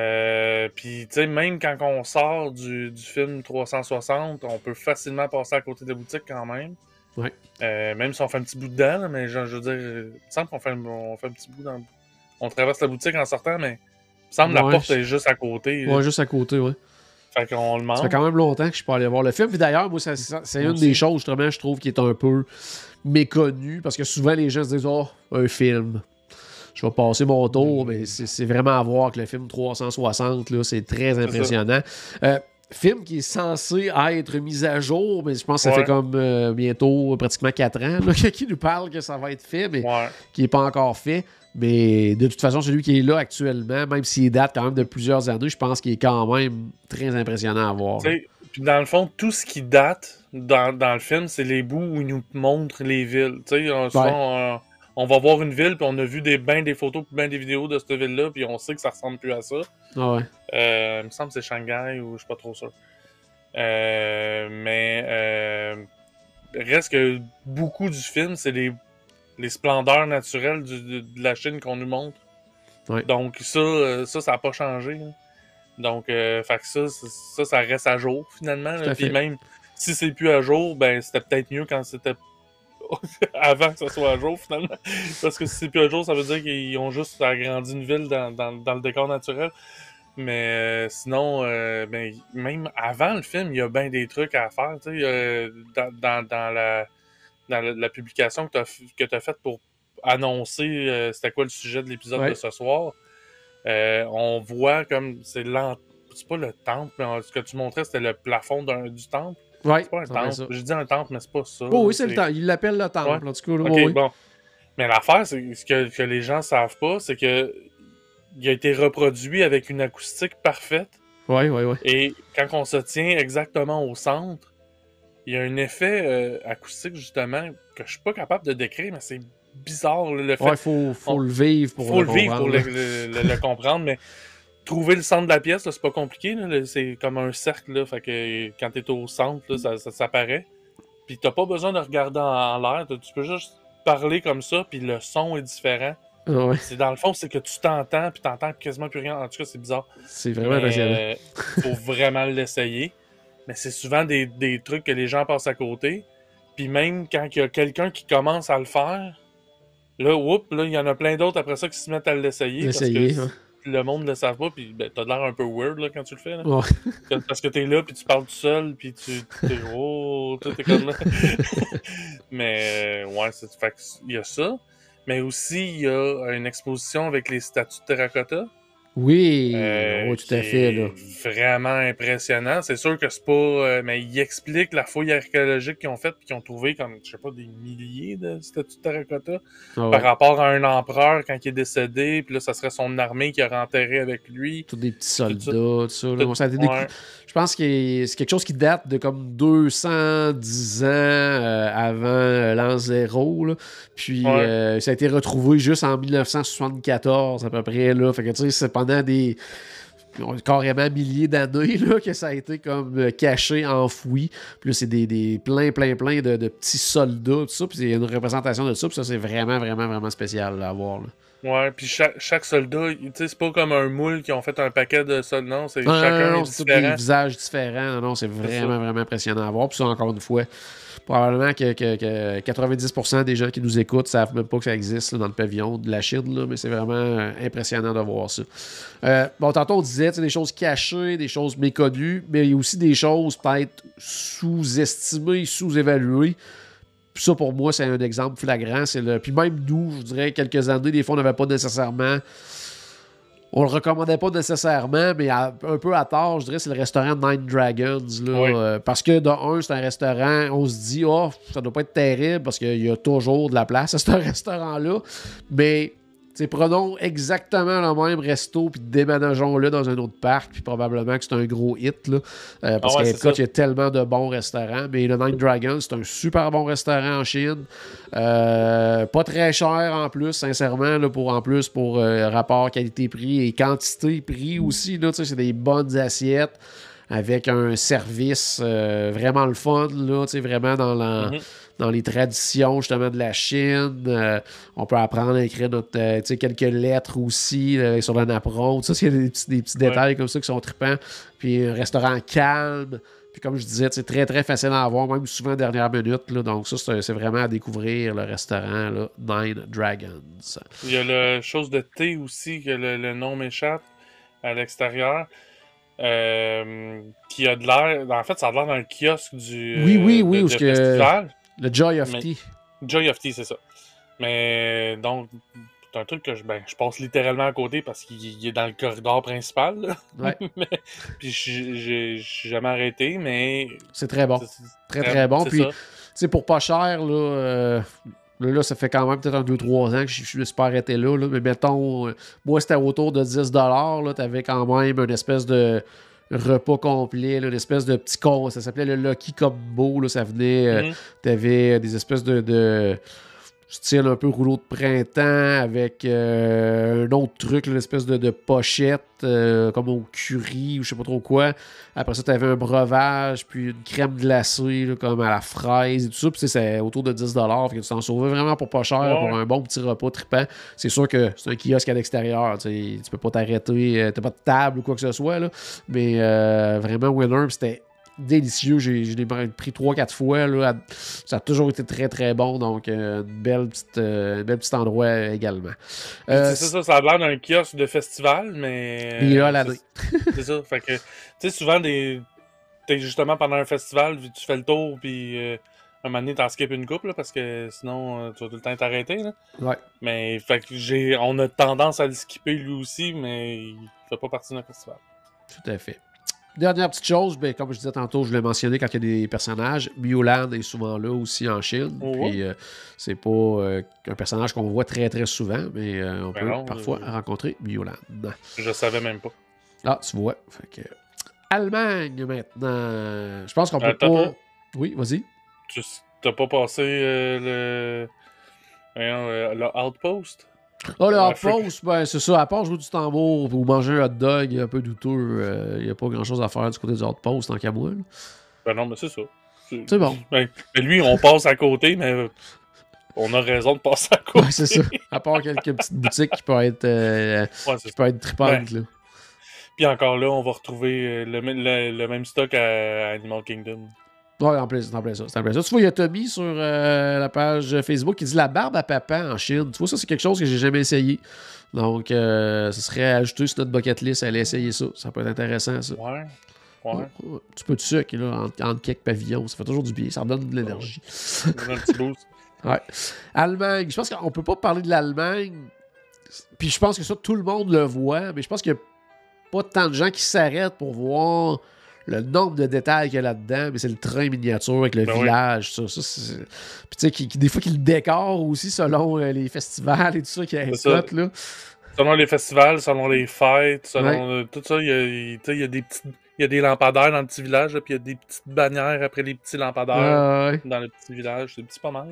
Euh, puis, tu sais, même quand on sort du, du film 360, on peut facilement passer à côté de la boutique quand même. Ouais. Euh, même si on fait un petit bout dedans, là, mais je, je veux dire, il me semble qu'on fait, un- on fait un petit bout dans. On traverse la boutique en sortant, mais il me semble que la porte je- est juste à côté. là. Ouais, juste à côté, ouais. Fait qu'on le Ça mange. fait quand même longtemps que je suis pas allé voir le film. Puis d'ailleurs, moi, ça- ça- c'est une aussi. des choses, justement, je trouve, qui est un peu méconnue. Parce que souvent, les gens se disent Oh, un film. Je vais passer mon tour, Mm. mais c'est vraiment à voir que le film 360, là, c'est très impressionnant. Euh, film qui est censé être mis à jour, mais je pense que ça Ouais. fait comme euh, bientôt euh, pratiquement 4 ans là, qui nous parle que ça va être fait, mais Ouais. qui n'est pas encore fait. Mais de toute façon, celui qui est là actuellement, même s'il date quand même de plusieurs années, je pense qu'il est quand même très impressionnant à voir. Puis dans le fond, tout ce qui date dans, dans le film, c'est les bouts où ils nous montrent les villes. Tu sais, on- souvent, on, on va voir une ville, puis on a vu des, ben des photos, puis ben des vidéos de cette ville-là, puis on sait que ça ressemble plus à ça. Ah ouais. Euh, il me semble que c'est Shanghai ou je suis pas trop sûr. Euh, mais euh, reste que beaucoup du film, c'est les, les splendeurs naturelles du- de, de la Chine qu'on nous montre. Ouais. Donc ça, euh, ça, ça n'a pas changé. là. Donc, euh, fait que ça, ça, ça reste à jour finalement. Puis même si c'est plus à jour, ben c'était peut-être mieux quand c'était avant que ça soit à jour finalement. Parce que si c'est plus à jour, ça veut dire qu'ils ont juste agrandi une ville dans, dans, dans le décor naturel. Mais euh, sinon, euh, ben, même avant le film, il y a bien des trucs à faire. euh, dans, dans, dans la, dans la, la publication que tu as, faite pour annoncer c'était quoi le sujet de l'épisode Ouais. de ce soir, on voit comme c'est c'est pas le temple, mais ce que tu montrais, c'était le plafond du temple. Ouais, C'est pas un ça. temple. Je dis un temple, mais c'est pas ça. Oh, oui, c'est le temple. Il l'appelle le temple, Ouais. en tout cas. là, Ok, oui, oui. bon. Mais l'affaire, c'est ce que, que les gens savent pas, c'est que il a été reproduit avec une acoustique parfaite. Ouais, ouais, ouais. Et quand on se tient exactement au centre, il y a un effet euh, acoustique, justement, que je suis pas capable de décrire, mais c'est bizarre, là, le fait. Ouais, faut, faut on- le vivre pour faut le le vivre pour le, comprendre, le- le- le comprendre, mais trouver le centre de la pièce, c'est pas compliqué. C'est comme un cercle, là, fait que quand t'es au centre, là, ça, ça s'apparaît. Puis t'as pas besoin de regarder en, en l'air, tu peux juste parler comme ça, puis le son est différent. Ouais, C'est dans le fond, c'est que tu t'entends, puis t'entends quasiment plus rien. En tout cas, c'est bizarre. c'est vraiment impressionnant. euh, faut vraiment l'essayer. Mais c'est souvent des, des trucs que les gens passent à côté. Puis même quand il y a quelqu'un qui commence à le faire, là, whoop, là, il y en a plein d'autres après ça qui se mettent à l'essayer. parce Essayer, que ouais. Le monde ne le savent pas, puis ben, t'as l'air un peu weird là, quand tu le fais. Là. Ouais. Parce que t'es là, puis tu parles tout seul, puis tu t'es oh, t'es comme Mais euh, ouais, c'est fait il y a ça. Mais aussi, il y a une exposition avec les statues de terracotta. Oui, Euh, oui, tout à fait. Là. Vraiment impressionnant. C'est sûr que c'est pas. euh, mais il explique la fouille archéologique qu'ils ont faite puis qu'ils ont trouvé comme, je sais pas, des milliers de statues de terracotta Ah ouais. par rapport à un empereur quand il est décédé. Puis là, ça serait son armée qui aurait enterré avec lui. Tous des petits soldats, tout ça. Tout- ouais. Je pense que c'est quelque chose qui date de comme 210 ans euh, avant l'an zéro. là. Puis Ouais. ça a été retrouvé juste en 1974 à peu près. Là. Fait que tu sais, c'est pendant des carrément milliers d'années que ça a été comme euh, caché, enfoui. Puis là, c'est des, des plein, plein, plein de, de petits soldats, tout ça. Puis il y a une représentation de ça. Puis ça, c'est vraiment, vraiment, vraiment spécial là, à voir. là. Ouais, puis chaque, chaque soldat, tu sais, c'est pas comme un moule qui ont fait un paquet de soldats. Non, c'est Ah, chacun non, est tous des différent. visages différents. Non, non, c'est vraiment, vraiment impressionnant à voir. Puis ça, encore une fois, probablement que, que- que 90% des gens qui nous écoutent savent même pas que ça existe dans le pavillon de la Chine, là, mais c'est vraiment euh, impressionnant de voir ça. Euh, bon, tantôt, on disait des choses cachées, des choses méconnues, mais il y a aussi des choses peut-être sous-estimées, sous-évaluées. Ça, pour moi, c'est un exemple flagrant. Le... Puis même nous, je dirais, quelques années, des fois, on n'avait pas nécessairement on le recommandait pas nécessairement, mais à- un peu à tort, je dirais, c'est le restaurant Nine Dragons. Là, Oui. euh, parce que, de un, c'est un restaurant, on se dit, oh, ça doit pas être terrible parce qu'il y a toujours de la place à ce restaurant-là. Mais, prenons exactement le même resto puis déménageons-le dans un autre parc, puis probablement que c'est un gros hit. Là, Euh, parce Ah ouais, qu'à il y a tellement de bons restaurants. Mais le Nine Dragons, c'est un super bon restaurant en Chine. Euh, pas très cher en plus, sincèrement, là, pour, en plus pour euh, rapport qualité-prix et quantité-prix aussi. C'est des bonnes assiettes avec un service vraiment le fun, là, vraiment dans, la- Mhm. Dans les traditions justement de la Chine. Euh, on peut apprendre à écrire notre, euh, quelques lettres aussi euh, sur le napperon. Ça, c'est des petits, des petits Ouais. détails comme ça qui sont trippants. Puis un restaurant calme. Puis comme je disais, c'est très très facile à avoir, même souvent dernière minute. Là, donc ça, c'est vraiment à découvrir le restaurant là, Nine Dragons. Il y a le chose de thé aussi, que le, le nom m'échappe à l'extérieur. euh, qui a de l'air. En fait, ça a l'air d'un kiosque du. Oui, oui, oui, de- de que- festival. Le Joy of Mais- Tea. Joy of Tea, c'est ça. Mais donc, c'est un truc que je, ben, je passe littéralement à côté parce qu'il il est dans le corridor principal. là. Ouais. Mais- puis suis jamais arrêté, mais. C'est très bon. Très très bon. Puis tu sais, pour pas cher, là, euh, là, là, ça fait quand même peut-être un 2-3 ans que je je me suis pas arrêté là, là, mais mettons, euh, moi, c'était autour de 10 là, t'avais quand même une espèce de repas complet, là, une espèce de petit con, ça s'appelait le Lucky Combo, là, ça venait, euh, Mhm. t'avais des espèces de, de style un peu rouleau de printemps avec euh, un autre truc, une espèce de, de pochette euh, comme au curry ou je sais pas trop quoi. Après ça, tu avais un breuvage, puis une crème glacée là, comme à la fraise et tout ça. Puis c'est autour de 10 Fait que tu t'en sauvais vraiment pour pas cher, Ouais. pour un bon petit repas trippant. C'est sûr que c'est un kiosque à l'extérieur. Tu peux pas t'arrêter, euh, t'as pas de table ou quoi que ce soit. Là. Mais euh, vraiment, winner, c'était délicieux. J'ai, je l'ai pris 3-4 fois. Là. Ça a toujours été très très bon. Donc, euh, une belle petite, euh, un bel petit endroit euh, également. Euh, c'est ça, ça a l'air d'un kiosque de festival, mais. Il est là euh, l'année. c'est- C'est ça. Fait que, tu sais, souvent, des... t'es justement pendant un festival, tu fais le tour, puis euh, un moment donné, t'en skippes une couple, là, parce que sinon, euh, tu vas tout le temps t'arrêter. Là. Ouais. Mais, fait que j'ai... on a tendance à le skipper lui aussi, mais il fait pas partie d'un festival. Tout à fait. Dernière petite chose, ben, comme je disais tantôt, je l'ai mentionné quand il y a des personnages. Mulan est souvent là aussi en Chine. Oh, Puis euh, c'est pas euh, un personnage qu'on voit très très souvent, mais euh, on Ben peut non, parfois rencontrer Mulan. Je savais même pas. Ah, tu vois. Fait que... Allemagne maintenant. Je pense qu'on peut pas. Oui, vas-y. Tu t'as pas passé le... voyons, le Outpost? Ah, le Ouais, outpost, ben, c'est ça. À part jouer du tambour ou manger un hot dog un peu douteux, il n'y a pas grand chose à faire du côté du qu'à moi. là. Ben non, mais c'est ça. C'est bon. Ben, mais lui, on passe à côté, mais euh, on a raison de passer à côté. Ouais, c'est ça. À part quelques petites boutiques qui peuvent être, euh, Ouais, c'est qui peuvent être tripantes. Là. Puis encore là, on va retrouver euh, le, même- le- le même stock à Animal Kingdom. Ouais, en plein, en plein ça. C'est en plein ça. Tu vois, il y a Tommy sur euh, la page Facebook qui dit la barbe à papa en Chine. Tu vois, ça, c'est quelque chose que j'ai jamais essayé. Donc, euh, ce serait ajouté sur notre bucket list, aller essayer ça. Ça peut être intéressant, ça. Ouais. Ouais. Ouais, ouais. Un petit peu de sucre, là, entre, entre quelques pavillons. Ça fait toujours du bien. Ça redonne de l'énergie. A un petit boost. Ouais. Allemagne. Je pense qu'on peut pas parler de l'Allemagne puis je pense que ça, tout le monde le voit, mais je pense qu'il n'y a pas tant de gens qui s'arrêtent pour voir le nombre de détails qu'il y a là-dedans, mais c'est le train miniature avec le Ben village, ça. ça c'est- Puis tu sais, qui- qui- des fois qu'il le décore aussi selon euh, les festivals et tout ça qui ça. est là. Selon les festivals, selon les fêtes, selon euh, tout ça, il y a, y des petites. Il y a des lampadaires dans le petit village, là, puis il y a des petites bannières après les petits lampadaires Ah, ouais. dans le petit village. C'est petit pas mal.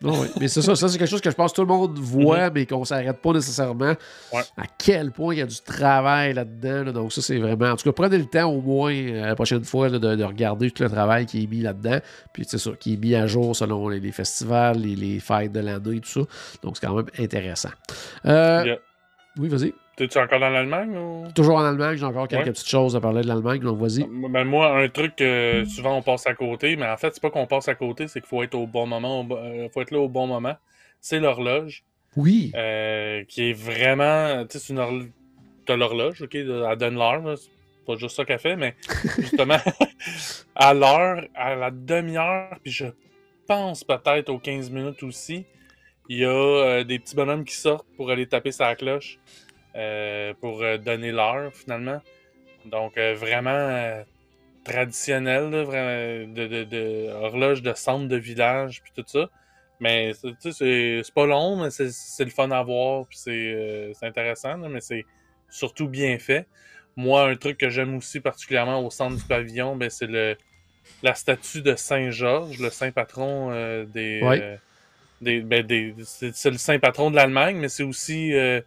Non, oui. Mais c'est ça, ça c'est quelque chose que je pense que tout le monde voit, mais qu'on s'arrête pas nécessairement. Ouais. À quel point il y a du travail là-dedans. là. Donc ça, c'est vraiment... En tout cas, prenez le temps au moins euh, la prochaine fois là, de, de regarder tout le travail qui est mis là-dedans. Puis c'est ça, qui est mis à jour selon les, les festivals, les, les fêtes de l'année, tout ça. Donc c'est quand même intéressant. Euh, Yeah. Oui, vas-y. T'es-tu encore dans l'Allemagne ou? Toujours en Allemagne, j'ai encore quelques Ouais. petites choses à parler de l'Allemagne, donc vas-y. Ben, moi, un truc que souvent on passe à côté, mais en fait, c'est pas qu'on passe à côté, c'est qu'il faut être au bon moment, au euh, faut être là au bon moment. C'est l'horloge, Oui. euh, qui est vraiment. Tu sais, c'est une horloge. T'as l'horloge, ok, à donne l'heure, pas juste ça qu'elle fait, mais justement, à l'heure, à la demi-heure, puis je pense peut-être aux 15 minutes aussi, il y a euh, des petits bonhommes qui sortent pour aller taper sa cloche, pour euh, donner l'heure, finalement. Donc, euh, vraiment euh, traditionnel, là, vraiment, de, de, de horloge de centre de village, puis tout ça. Mais c'est- pas long, mais c'est le fun à voir, puis c'est euh, intéressant, là, mais c'est surtout bien fait. Moi, un truc que j'aime aussi particulièrement au centre du pavillon, ben, c'est le la statue de Saint-Georges, le saint patron euh, des, euh, des, ben, des c'est c'est le saint patron de l'Allemagne, mais c'est aussi euh,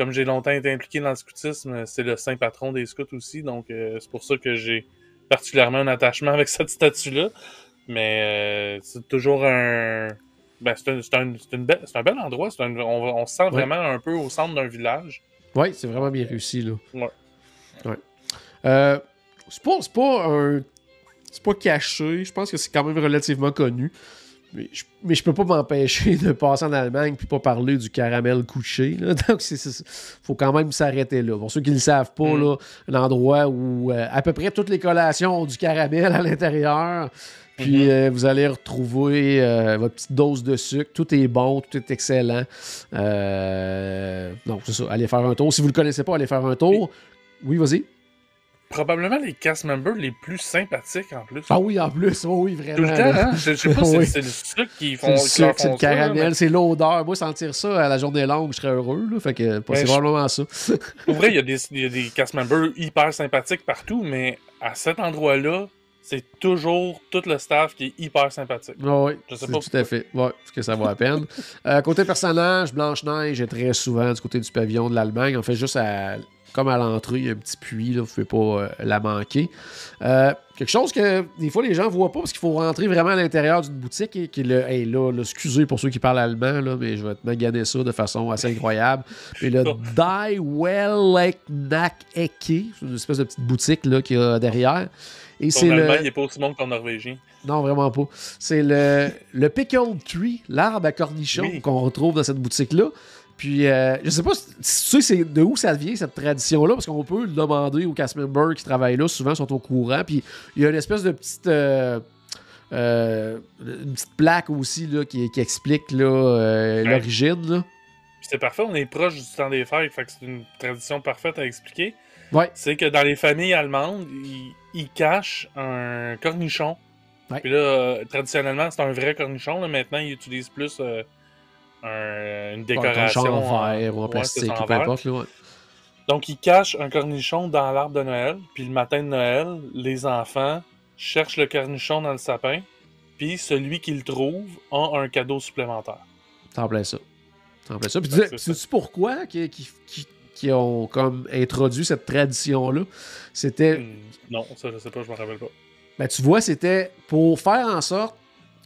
comme j'ai longtemps été impliqué dans le scoutisme, c'est le saint patron des scouts aussi, donc euh, c'est pour ça que j'ai particulièrement un attachement avec cette statue-là. Mais euh, c'est toujours un. Ben, c'est un, un, un bel endroit. un- on, on se sent vraiment un peu au centre d'un village. Oui, c'est vraiment bien réussi, là. Ouais. Ouais. Euh, c'est pas, c'est pas un. C'est pas caché. Je pense que c'est quand même relativement connu. Mais je, mais je peux pas m'empêcher de passer en Allemagne puis pas parler du caramel couché. Là. Donc, c'est- faut quand même s'arrêter là. Pour ceux qui ne le savent pas, Mm. là, un endroit où euh, à peu près toutes les collations ont du caramel à l'intérieur. Puis Mhm. euh, vous allez retrouver euh, votre petite dose de sucre. Tout est bon, tout est excellent. Donc, c'est ça. Allez faire un tour. Si vous ne le connaissez pas, allez faire un tour. Oui, vas-y. Probablement les cast members les plus sympathiques en plus. Ah oui, en plus. Oh oui, vraiment. Tout le temps, hein? Je, je sais pas si Oui. c'est le sucre qui C'est font. le sucre, c'est le caramel, c'est l'odeur. Moi, sentir ça à la journée longue, je serais heureux. Là, fait que c'est je- probablement ça. Pour vrai, il y, a des- y a des cast members hyper sympathiques partout, mais à cet endroit-là, c'est toujours tout le staff qui est hyper sympathique. Ah oui, Je sais pas tout à fait. Ouais, parce que ça vaut la peine. Euh, côté personnage, Blanche-Neige est très souvent du côté du pavillon de l'Allemagne. On fait juste à, comme à l'entrée, il y a un petit puits, là, vous ne pouvez pas euh, la manquer. Euh, quelque chose que des fois les gens ne voient pas parce qu'il faut rentrer vraiment à l'intérieur d'une boutique et qui le. Hey, là, là, excusez pour ceux qui parlent allemand, là, mais je vais te maganer ça de façon assez incroyable. Mais le Die Well Eke, c'est une espèce de petite boutique là, qu'il y a derrière. Et c'est le. Il est pas aussi bon que ton Norvégien. Non, vraiment pas. C'est le, le Pickled Tree, l'arbre à cornichons Oui. qu'on retrouve dans cette boutique-là. Puis, euh, je sais pas si si tu sais de où ça vient, cette tradition-là, parce qu'on peut le demander aux cast members qui travaillent là, souvent sont au courant. Puis, il y a une espèce de petite. euh, euh, une petite plaque aussi là, qui, qui explique là, Ouais. l'origine. Puis c'est parfait, on est proche du temps des fêtes, fait que c'est une tradition parfaite à expliquer. Ouais. C'est que dans les familles allemandes, ils, ils cachent un cornichon. Ouais. Puis là, traditionnellement, c'est un vrai cornichon. Là. Maintenant, ils utilisent plus un- une Un décoration. cornichon en verre ou en plastique, ou peu importe. là, ouais. Donc, ils cachent un cornichon dans l'arbre de Noël. Puis le matin de Noël, les enfants cherchent le cornichon dans le sapin. Puis celui qui le trouve a un cadeau supplémentaire. T'en plein ça. T'en plein ça. Puis, ça. sais-tu pourquoi qui, qui, qui- qui ont comme introduit cette tradition-là? C'était, Hmm, Non, ça, je sais pas, je me rappelle pas. ben, tu vois, c'était pour faire en sorte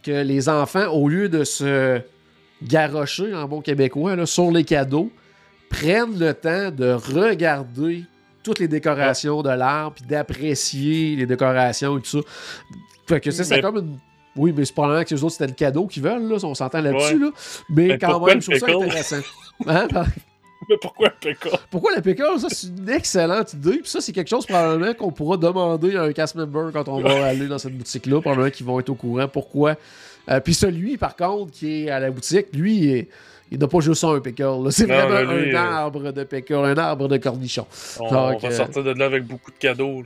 que les enfants, au lieu de se garrocher en bon québécois là, sur les cadeaux, prennent le temps de regarder toutes les décorations de l'arbre, puis d'apprécier les décorations et tout ça. Fait que c'est comme une... Oui, mais c'est probablement que les autres, c'était le cadeau qu'ils veulent, là, on s'entend là-dessus, Ouais. là. Mais Mais quand même, le je trouve ça pickle? intéressant. Hein, Mais pourquoi un pécan? pourquoi la pickle, ça, c'est une excellente idée. Puis ça, c'est quelque chose probablement qu'on pourra demander à un cast member quand on va aller dans cette boutique-là. Probablement qu'ils vont être au courant pourquoi. Euh, puis celui, par contre, qui est à la boutique, lui, il n'a pas juste un pickle. C'est vraiment lui, un euh, arbre de pickle, un arbre de cornichon. On, Donc, on va euh, sortir de là avec beaucoup de cadeaux.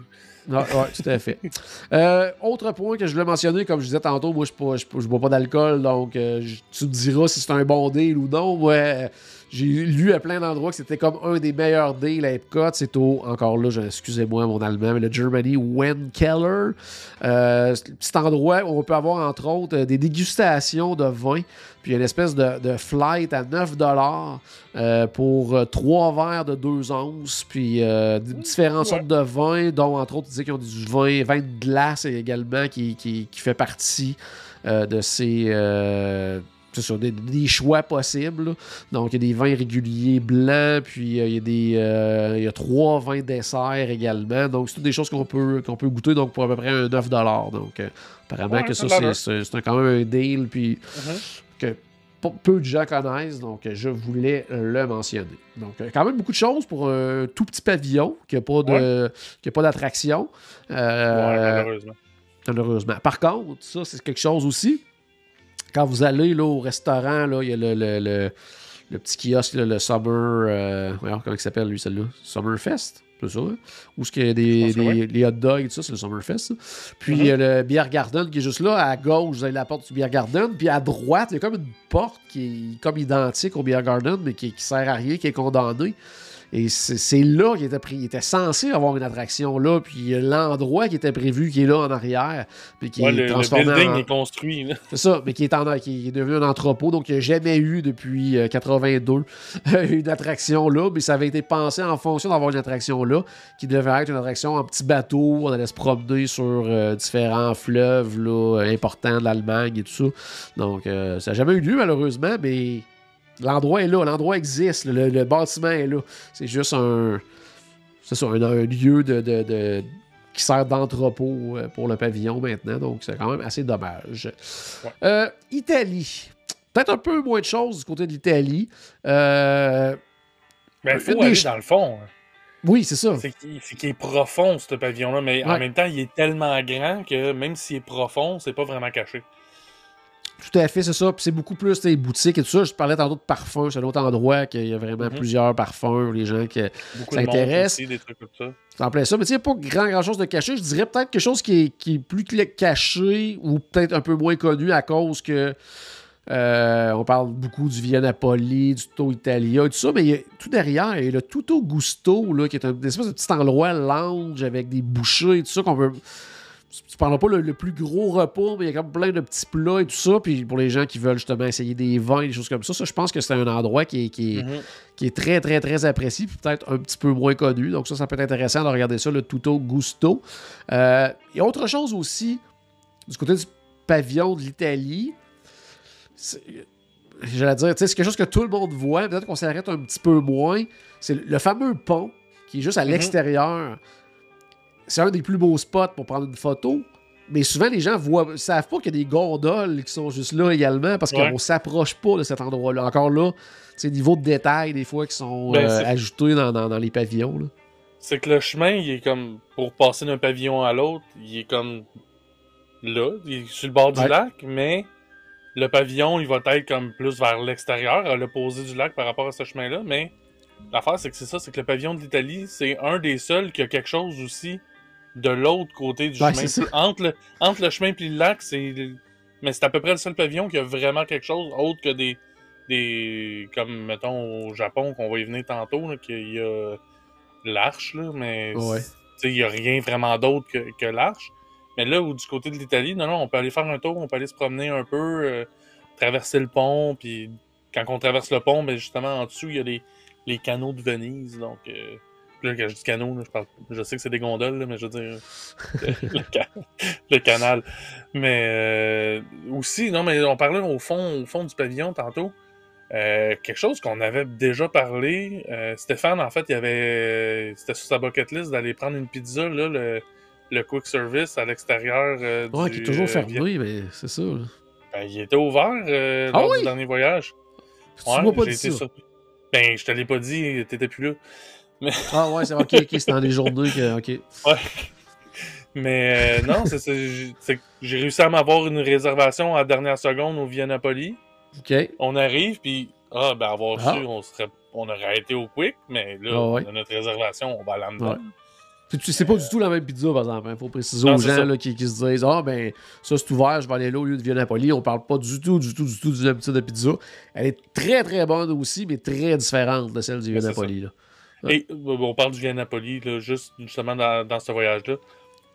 Ouais, ouais, tout à fait. Euh, autre point que je voulais mentionner, comme je disais tantôt, moi, je ne bois pas d'alcool, donc euh, tu me diras si c'est un bon deal ou non. Euh, j'ai lu à plein d'endroits que c'était comme un des meilleurs deals à Epcot. C'est au, encore là, excusez-moi mon allemand, mais le Germany Wenkeller. Euh, c'est un petit endroit où on peut avoir, entre autres, euh, des dégustations de vin, puis une espèce de, de flight à 9 euh, pour euh, trois verres de 2 onces, puis euh, différentes sortes de vins, dont entre autres, ils disaient qu'ils ont du vin, vin de glace également qui, qui, qui fait partie euh, de ces. C'est ça, des, des choix possibles. là. Donc, il y a des vins réguliers blancs, puis euh, il y a des euh, il y a trois vins desserts également. Donc, c'est toutes des choses qu'on peut, qu'on peut goûter, donc pour à peu près un 9 Donc, euh, apparemment Ouais, que ça ça, a l'air. c'est, c'est, c'est quand même un deal, puis Mhm. Ouais, Euh, malheureusement. malheureusement. Par contre, ça, c'est quelque chose aussi. Quand vous allez là, au restaurant, là, il y a le, le, le- le petit kiosque, là, le Summer. euh, comment il s'appelle lui, celle-là? Summerfest C'est ça, hein? Où est-ce qu'il y a des, des- les hot dogs et tout ça, c'est le Summerfest. ça. Puis Mhm. il y a le Beer Garden qui est juste là, à gauche, vous avez la porte du Beer Garden. Puis à droite, il y a comme une porte qui est comme identique au Beer Garden, mais qui, qui sert à rien, qui est condamnée. Et c'est là qu'il était, pris- il était censé avoir une attraction là, puis l'endroit qui était prévu qui est là en arrière, puis qui Ouais, est le, le transformé building en... est construit. C'est ça, mais qui est, en, qui est devenu un entrepôt, donc il n'y a jamais eu depuis euh, 82 une attraction là, mais ça avait été pensé en fonction d'avoir une attraction là, qui devait être une attraction en petit bateau, on allait se promener sur euh, différents fleuves là, euh, importants de l'Allemagne et tout ça. Donc euh, ça n'a jamais eu lieu malheureusement, mais l'endroit est là, l'endroit existe, le, le bâtiment est là. C'est juste un, c'est ça, un, un lieu de, de- de- qui sert d'entrepôt euh, pour le pavillon maintenant, donc c'est quand même assez dommage. Ouais. Euh, Italie. Peut-être un peu moins de choses du côté de l'Italie. Euh, Mais il faut aller dans le fond. hein. oui, c'est ça. C'est qu'il est profond, ce pavillon-là, mais en même temps, il est tellement grand que même s'il est profond, c'est pas vraiment caché. Tout à fait, c'est ça. Puis c'est beaucoup plus les boutiques et tout ça. Je parlais tantôt de parfums. C'est un autre endroit qu'il y a vraiment Mhm. plusieurs parfums. Les gens qui. Aussi, des trucs comme ça. C'est en plein ça. Mais tu sais, il n'y a pas grand, grand chose de caché. Je dirais peut-être quelque chose qui est, qui est plus caché ou peut-être un peu moins connu à cause que. euh, on parle beaucoup du Via Napoli, du Tutto Italia et tout ça, mais il y a, tout derrière, il y a le Tutto Gusto, là, qui est un une espèce de petit endroit lounge avec des bouchées et tout ça qu'on peut. Tu parles pas le, le plus gros repas, mais il y a comme plein de petits plats et tout ça. Puis pour les gens qui veulent justement essayer des vins, des choses comme ça, ça, je pense que c'est un endroit qui est, qui est- Mhm. qui est très, très, très apprécié, puis peut-être un petit peu moins connu. Donc ça, ça peut être intéressant de regarder ça, le Tutto Gusto. Euh, a autre chose aussi, du côté du pavillon de l'Italie. J'allais dire, tu sais, c'est quelque chose que tout le monde voit, peut-être qu'on s'arrête un petit peu moins. C'est le- le fameux pont qui est juste à Mhm. l'extérieur. C'est un des plus beaux spots pour prendre une photo. Mais souvent, les gens voient, savent pas qu'il y a des gondoles qui sont juste là également parce Ouais. qu'on s'approche pas de cet endroit-là. Encore là, c'est niveau de détail des fois qui sont Ben, euh, ajoutés dans, dans- dans les pavillons. C'est que le chemin, il est comme. Pour passer d'un pavillon à l'autre, il est comme. Là, il est sur le bord du lac, mais le pavillon, il va être comme plus vers l'extérieur, à l'opposé du lac par rapport à ce chemin-là. Mais l'affaire, c'est que c'est ça, c'est que le pavillon de l'Italie, c'est un des seuls qui a quelque chose aussi de l'autre côté du Ouais, chemin. Entre le, entre le chemin et le lac, c'est. Mais c'est à peu près le seul pavillon qui a vraiment quelque chose autre que des. des comme, mettons, au Japon, qu'on va y venir tantôt, qu'il y a l'arche, là, mais Ouais. tu sais, il n'y a rien vraiment d'autre que, que l'arche. Mais là, où du côté de l'Italie, non, non, on peut aller faire un tour, on peut aller se promener un peu, euh, traverser le pont, puis quand on traverse le pont, ben justement, en dessous, il y a les, les canaux de Venise, donc... euh, Là, quand je dis là, je, parle, je sais que c'est des gondoles, là, mais je veux dire le, ca- le canal. Mais euh, aussi, non, mais on parlait au fond, au fond du pavillon tantôt. Euh, quelque chose qu'on avait déjà parlé. euh, Stéphane, en fait, il avait. C'était sur sa bucket list d'aller prendre une pizza, là, le, le quick service à l'extérieur. euh, Ouais, du, qui est toujours euh, fermé, mais c'est ça. Ben, il était ouvert euh, Ah lors oui? du dernier voyage. Tu m'as pas dit ça. surpris. Ben, je te l'ai pas dit, t'étais plus là. Ah ouais, c'est ok, c'est dans les journées que. Ok. Ouais. Mais euh, non, c'est j'ai réussi à m'avoir une réservation à la dernière seconde au Via Napoli. Ok. On arrive, puis Ah, ben avoir Ah. su, on, serait, on aurait été au Quick, mais là, Ah ouais. on a notre réservation, on va à l'Amazon. Ouais. Tu- C'est pas du tout la même pizza, par exemple. Il faut préciser Non, aux gens là, qui, qui se disent Ah, ben, ça c'est ouvert, je vais aller là au lieu de Via Napoli. On parle pas du tout, du tout, du tout du même type de pizza. Elle est très, très bonne aussi, mais très différente de celle du Via Et euh, on parle du Napoli, là, juste justement dans, dans ce voyage-là.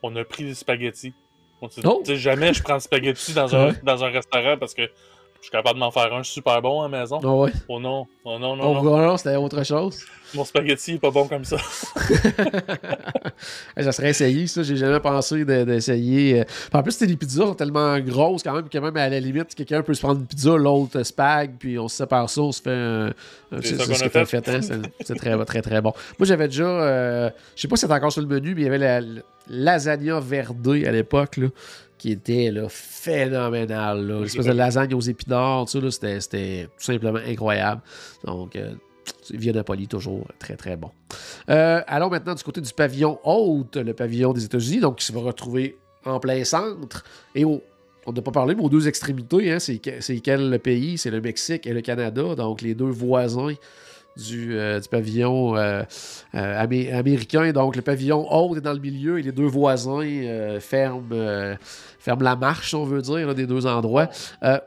On a pris des spaghettis. On s'est dit, Oh! jamais je prends des spaghettis dans un, dans un restaurant parce que je suis capable de m'en faire un super bon à la maison. Ah ouais. Oh non, oh non, non, Oh, non. c'était autre chose. Mon spaghetti est pas bon comme ça. Ça serait essayé, ça. J'ai jamais pensé de- d'essayer. euh. En plus, c'était des pizzas sont tellement grosses quand même que même à la limite, quelqu'un peut se prendre une pizza, l'autre spag, puis on se sépare ça, on se fait un. C'est C'est c'est qu'on ce a fait. fait, hein. C'est- C'est très, très, très bon. Moi, j'avais déjà. euh, je sais pas si c'était encore sur le menu, mais il y avait la, la lasagna verdée à l'époque, là. Qui était là, phénoménal. Là. L'espèce de lasagne aux épinards, tout c'était, c'était tout simplement incroyable. Donc, euh, Via Napoli, toujours très très bon. Euh, allons maintenant du côté du pavillon haute, le pavillon des États-Unis, donc qui se va retrouver en plein centre. Et au- on n'a pas parlé, mais aux deux extrémités, hein, c'est quel le pays? C'est le Mexique et le Canada, donc les deux voisins du, euh, du pavillon euh, euh, amé- américain. Donc le pavillon haute est dans le milieu et les deux voisins ferment, ferment la marche, si on veut dire, là, des deux endroits.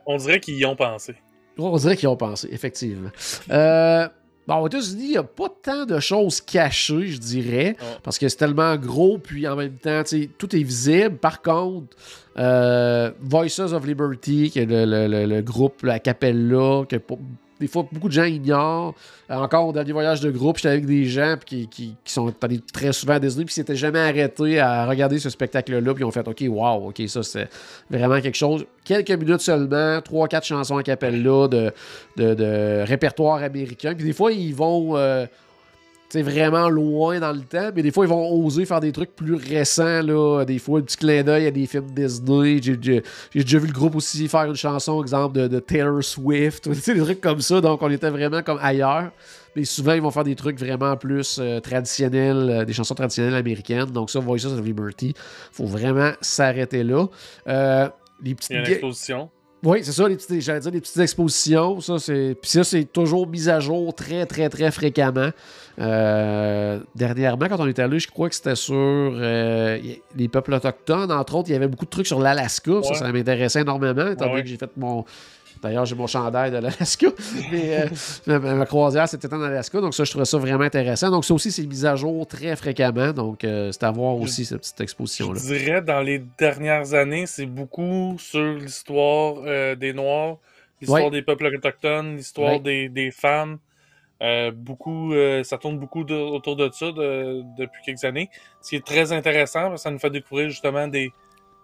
On dirait qu'ils y ont pensé. on dirait qu'ils ont pensé, effectivement. Euh, bon, aux États-Unis, il n'y a pas tant de choses cachées, je dirais, Non. parce que c'est tellement gros, puis en même temps, tout est visible. Par contre, euh, Voices of Liberty, qui est le, le- le- le groupe, la capella, que des fois beaucoup de gens ignorent. Euh, encore au dernier voyage de groupe, j'étais avec des gens qui, qui- sont allés très souvent à Disney puis s'étaient jamais arrêtés à regarder ce spectacle-là puis ils ont fait OK, wow, OK, ça c'est vraiment quelque chose. Quelques minutes seulement, trois, quatre chansons à cappella de, de, de répertoire américain. Puis des fois, ils vont euh, tu sais, vraiment loin dans le temps, mais des fois, ils vont oser faire des trucs plus récents. Là. Des fois, un petit clin d'œil à des films Disney. J'ai j'ai- j'ai déjà vu le groupe aussi faire une chanson, exemple, de, de Taylor Swift. Tu sais, des trucs comme ça. Donc, on était vraiment comme ailleurs. Mais souvent, ils vont faire des trucs vraiment plus euh, traditionnels, euh, des chansons traditionnelles américaines. Donc, ça, Voices of Liberty, faut vraiment s'arrêter là. Euh, les petites Il y a une exposition. Oui, c'est ça, les petites, j'allais dire les petites expositions. Ça, c'est, puis ça, c'est toujours mis à jour très, très, très fréquemment. Euh, dernièrement, quand on est allé, je crois que c'était sur euh, les peuples autochtones. Entre autres, il y avait beaucoup de trucs sur l'Alaska. Ça, Ouais. ça m'intéressait énormément, étant donné ouais. que j'ai fait mon. D'ailleurs, j'ai mon chandail de l'Alaska. Mais euh, ma, croisière, c'était en Alaska. Donc, ça, je trouvais ça vraiment intéressant. Donc, ça aussi, c'est mis à jour très fréquemment. Donc, euh, c'est à voir aussi, cette petite Je exposition-là. dirais, dans les dernières années, c'est beaucoup sur l'histoire euh, des Noirs, l'histoire Ouais. des peuples autochtones, l'histoire Ouais. des, des femmes. Euh, beaucoup, ça tourne beaucoup de- autour de ça de- depuis quelques années. Ce qui est très intéressant, parce que ça nous fait découvrir justement des,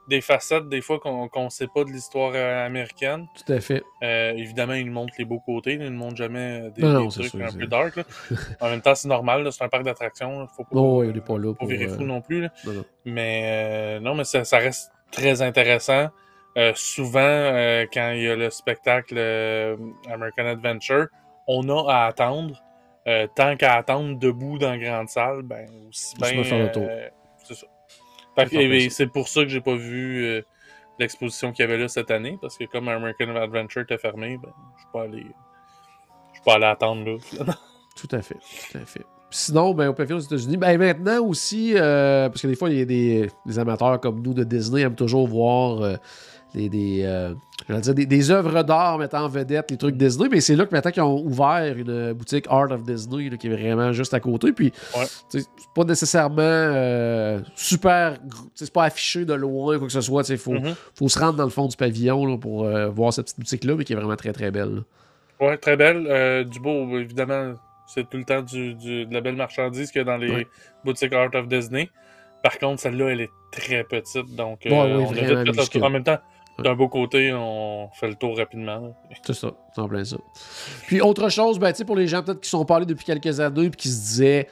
des facettes, des fois, qu'on qu'on sait pas de l'histoire euh, américaine. Tout à fait. Euh, évidemment, ils nous montrent les beaux côtés, ils ne montrent jamais euh, des, Non, non, trucs sûr, un peu dark. là. en même temps, c'est normal, c'est un parc d'attractions. Faut pas, Oh, oui, on n'est pas là pour. virer fou non plus. là. non, non. Mais euh, non, mais ça, ça reste très intéressant. Euh, souvent, quand il y a le spectacle American Adventure, on a à attendre. Tant qu'à attendre debout dans la grande salle, ben aussi bien. C'est pour ça que j'ai pas vu euh, l'exposition qu'il y avait là cette année, parce que comme American Adventure était fermé, ben je suis pas allé. Je suis pas allé attendre là. finalement. Tout à fait, tout à fait. Sinon, ben, au pavillon aux États-Unis, ben, maintenant aussi, euh, parce que des fois, il y a des, des amateurs comme nous de Disney aiment toujours voir euh, des, des, euh, dire des, des œuvres d'art mettant en vedette les trucs Disney, mais c'est là que maintenant qu'ils ont ouvert une boutique Art of Disney là, qui est vraiment juste à côté. Puis, Ouais. c'est pas nécessairement euh, super, c'est pas affiché de loin, quoi que ce soit. Il faut, Mhm. faut se rendre dans le fond du pavillon là, pour euh, voir cette petite boutique-là, mais qui est vraiment très très belle. là. Ouais, très belle. Du beau, évidemment, c'est tout le temps du, du- de la belle marchandise qu'il y a dans les Ouais. boutiques Art of Disney. Par contre, celle-là, elle est très petite. Donc, Ouais, ouais, on a vite fait le minuscule. tour. En même temps. D'un beau côté, on fait le tour rapidement. C'est ça, c'est en plein ça. Puis autre chose, ben, tu sais, pour les gens peut-être qui sont parlés depuis quelques années puis qui se disaient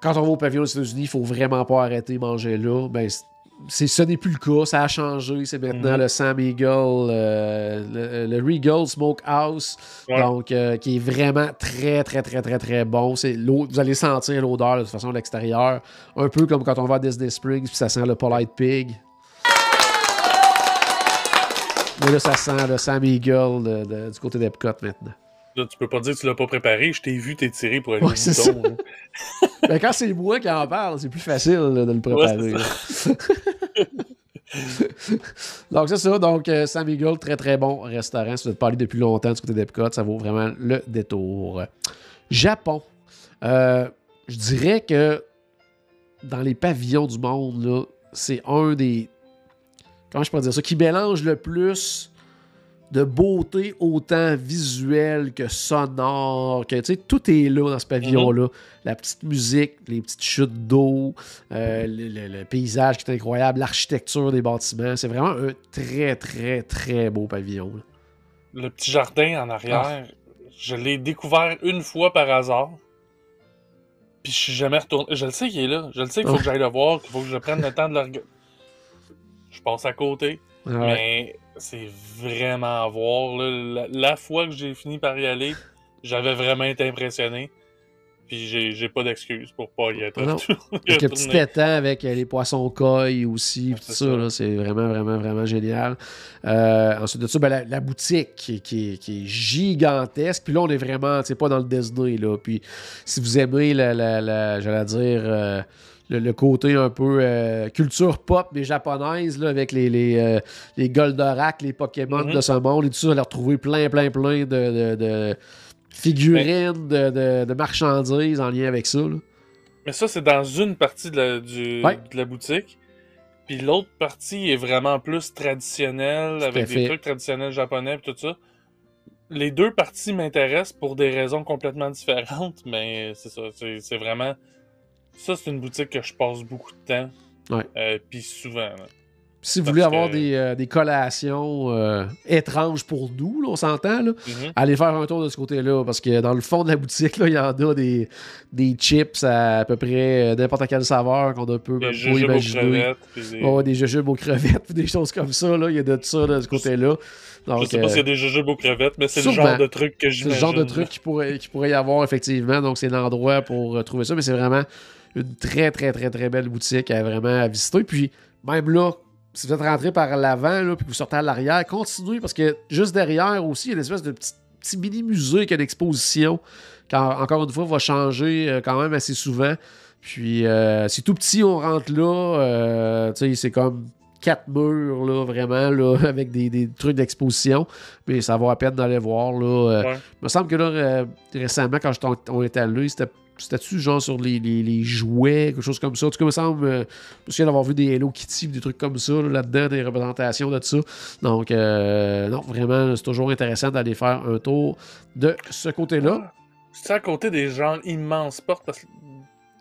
quand on va au pavillon aux États-Unis, il faut vraiment pas arrêter de manger là, ben c'est ce n'est plus le cas, ça a changé, c'est maintenant Mhm. le Sam Eagle, euh, le, le Regal Smokehouse, Ouais. donc euh, qui est vraiment très très très très très bon. C'est l'eau- vous allez sentir l'odeur de toute façon à l'extérieur, un peu comme quand on va à Disney Springs puis ça sent le Polite Pig. Mais là, ça sent le Sam Eagle de- de- du côté d'Epcot maintenant. Là, tu peux pas dire que tu l'as pas préparé. Je t'ai vu t'étirer pour aller Ouais, au c'est bouton, ça. Ben, quand c'est moi qui en parle, c'est plus facile là, de le préparer. Ouais, donc, c'est ça. Donc, euh, Sam Eagle, très très bon restaurant. Si vous êtes parlé depuis longtemps du côté d'Epcot, ça vaut vraiment le détour. Japon. Euh, je dirais que dans les pavillons du monde, c'est un des. Comment je peux dire ça? Qui mélange le plus de beauté autant visuelle que sonore, que tu sais, tout est là dans ce pavillon-là. La petite musique, les petites chutes d'eau, euh, le, le- le paysage qui est incroyable, l'architecture des bâtiments. C'est vraiment un très, très, très beau pavillon. là. Le petit jardin en arrière, je l'ai découvert une fois par hasard. Puis je suis jamais retourné. Je le sais qu'il est là. Je le sais qu'il faut Ah. que j'aille le voir, qu'il faut que je prenne le temps de le regarder. Passe à côté. Ouais. Mais c'est vraiment à voir. là. La, la fois que j'ai fini par y aller, j'avais vraiment été impressionné. Puis j'ai pas d'excuse pour pas y être non. Avec le petit étang avec euh, les poissons koi aussi, tout c'est ça, c'est vraiment, vraiment, vraiment génial. Euh, ensuite de ça, ben, la, la boutique qui, est- qui est- qui est gigantesque. Puis là, on est vraiment, sais, pas dans le Disney, là. Puis si vous aimez la, la, la- j'allais dire, euh, le, le côté un peu euh, culture pop, mais japonaise, là, avec les, les, euh, les Goldorak, les Pokémon Mhm. de ce monde et tout ça, on a retrouvé plein, plein, plein de, de- de figurines, de, de- de marchandises en lien avec ça, là. Mais ça, c'est dans une partie de la, du- Ouais. de la boutique. Puis l'autre partie est vraiment plus traditionnelle, avec des trucs traditionnels japonais et tout ça. Les deux parties m'intéressent pour des raisons complètement différentes, mais c'est ça, c'est c'est vraiment... Ça, c'est une boutique que je passe beaucoup de temps. Ouais. Euh, Puis souvent. là. Si vous Parce voulez avoir que- des, euh, des collations euh, étranges pour nous, là, on s'entend, Mhm. allez faire un tour de ce côté-là, parce que dans le fond de la boutique, il y en a des, des chips à, à peu près euh, n'importe quelle saveur qu'on ne peut Des aux imaginer. des- jujubes aux crevettes, des choses comme ça, il y a de ça de ce côté-là. Je Donc, sais pas s'il y a des jujubes aux crevettes, mais c'est le genre de truc que c'est j'imagine. le genre de truc qui pourrait, qui pourrait y avoir, effectivement. Donc, c'est l'endroit pour trouver ça. Mais c'est vraiment une très, très, très, très belle boutique à vraiment à visiter. Puis, même là, si vous êtes rentré par l'avant, là, puis que vous sortez à l'arrière, continuez parce que juste derrière aussi, il y a une espèce de petit, petit mini-musée qui a une exposition qui, en- encore une fois, va changer euh, quand même assez souvent. Puis, euh, c'est tout petit, on rentre là. euh, tu sais, c'est comme quatre murs, là, vraiment, là, avec des, des trucs d'exposition. Mais ça vaut la peine d'aller voir, là. euh, Ouais. il me semble que là, récemment, quand je on est allé, c'était. C'était-tu genre sur les, les- les jouets, quelque chose comme ça? En tout cas, il me semble, euh, je me souviens d'avoir vu des Hello Kitty, des trucs comme ça là, là-dedans, des représentations de ça. Donc, euh, non, vraiment, c'est toujours intéressant d'aller faire un tour de ce côté-là. C'est à côté des genres immenses portes parce que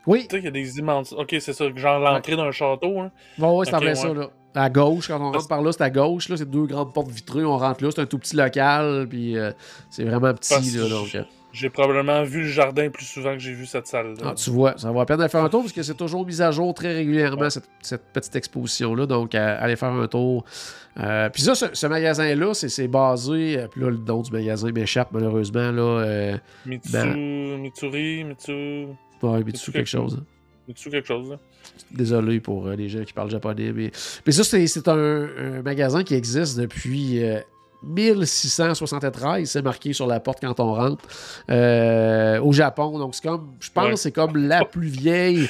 Oui, tu sais, il y a des immenses. Ok, c'est ça, genre l'entrée d'un château. Hein. bon, ouais, c'est en Ok, plein ouais. ça, là. À gauche, quand on rentre par là, c'est à gauche, là, c'est deux grandes portes vitrées, on rentre là, c'est un tout petit local, puis euh, c'est vraiment petit, Parce là, donc... J'ai probablement vu le jardin plus souvent que j'ai vu cette salle. Ah, tu vois, ça vaut la peine d'aller faire un tour parce que c'est toujours mis à jour très régulièrement, Ouais. cette, cette petite exposition-là. Donc, euh, allez faire un tour. Euh, puis ça, ce, ce magasin-là, c'est basé. euh, Puis là, le nom du magasin m'échappe malheureusement. Là, Mitsu, Ben- Mitsuri, Mitsu, ouais, Mitsu quelque chose. hein. Mitsu quelque chose. là. Désolé pour les gens qui parlent japonais. Mais, mais ça, c'est c'est un, un magasin qui existe depuis 1673. C'est marqué sur la porte quand on rentre euh, au Japon. Donc, c'est comme, je pense, Ouais. c'est comme la plus vieille.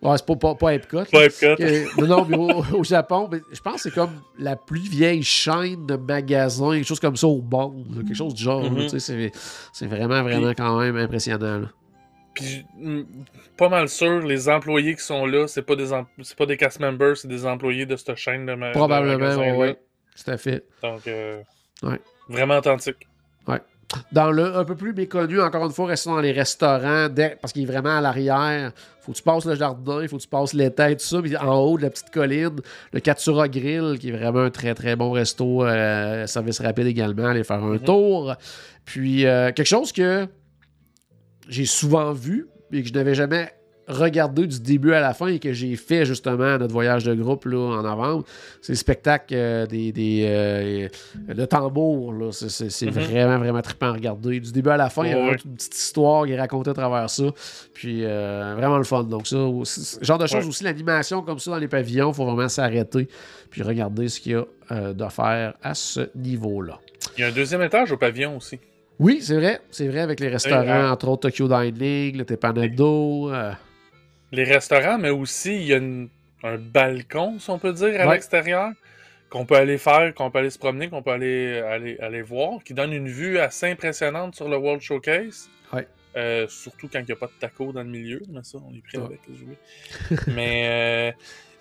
Ouais, c'est pas, pas, pas Epcot. Pas Epcot. Non, non, mais au, au Japon, mais je pense que c'est comme la plus vieille chaîne de magasins, quelque chose comme ça au monde, là, quelque chose du genre. Mhm. tu sais, c'est, vraiment, vraiment quand même impressionnant. là. Puis, mm, pas mal sûr, les employés qui sont là, c'est pas des c'est pas des cast members, c'est des employés de cette chaîne de, ma- Probablement, oui. Tout à fait. Donc, euh, Ouais. vraiment authentique. Dans le un peu plus méconnu, encore une fois, restons dans les restaurants, dès- parce qu'il est vraiment à l'arrière. Faut que tu passes le jardin, il faut que tu passes l'étang, tout ça. Puis en haut de la petite colline, le Katsura Grill, qui est vraiment un très très bon resto, euh, service rapide également, aller faire un Mhm. tour. Puis euh, quelque chose que j'ai souvent vu et que je n'avais jamais regardé du début à la fin et que j'ai fait justement à notre voyage de groupe là, en novembre, c'est le spectacle euh, des, des euh, de tambour. là. C'est, c'est- Mhm. vraiment, vraiment trippant à regarder. Du début à la fin, il y a une petite histoire qui est racontée à travers ça. Puis euh, vraiment le fun. Donc, ça, aussi- genre de choses Ouais. aussi, l'animation comme ça dans les pavillons, il faut vraiment s'arrêter puis regarder ce qu'il y a euh, d'offert à ce niveau-là. Il y a un deuxième étage au pavillon aussi. Oui, c'est vrai. C'est vrai avec les restaurants, euh, entre autres Tokyo Dining, le Tepanado. euh, Les restaurants, mais aussi, il y a une- un balcon, si on peut dire, à Ouais. l'extérieur, qu'on peut aller faire, qu'on peut aller se promener, qu'on peut aller, aller, aller voir, qui donne une vue assez impressionnante sur le World Showcase. Ouais. Euh, surtout quand il n'y a pas de tacos dans le milieu, mais ça, on est pris Ouais. avec, les jouets. mais euh,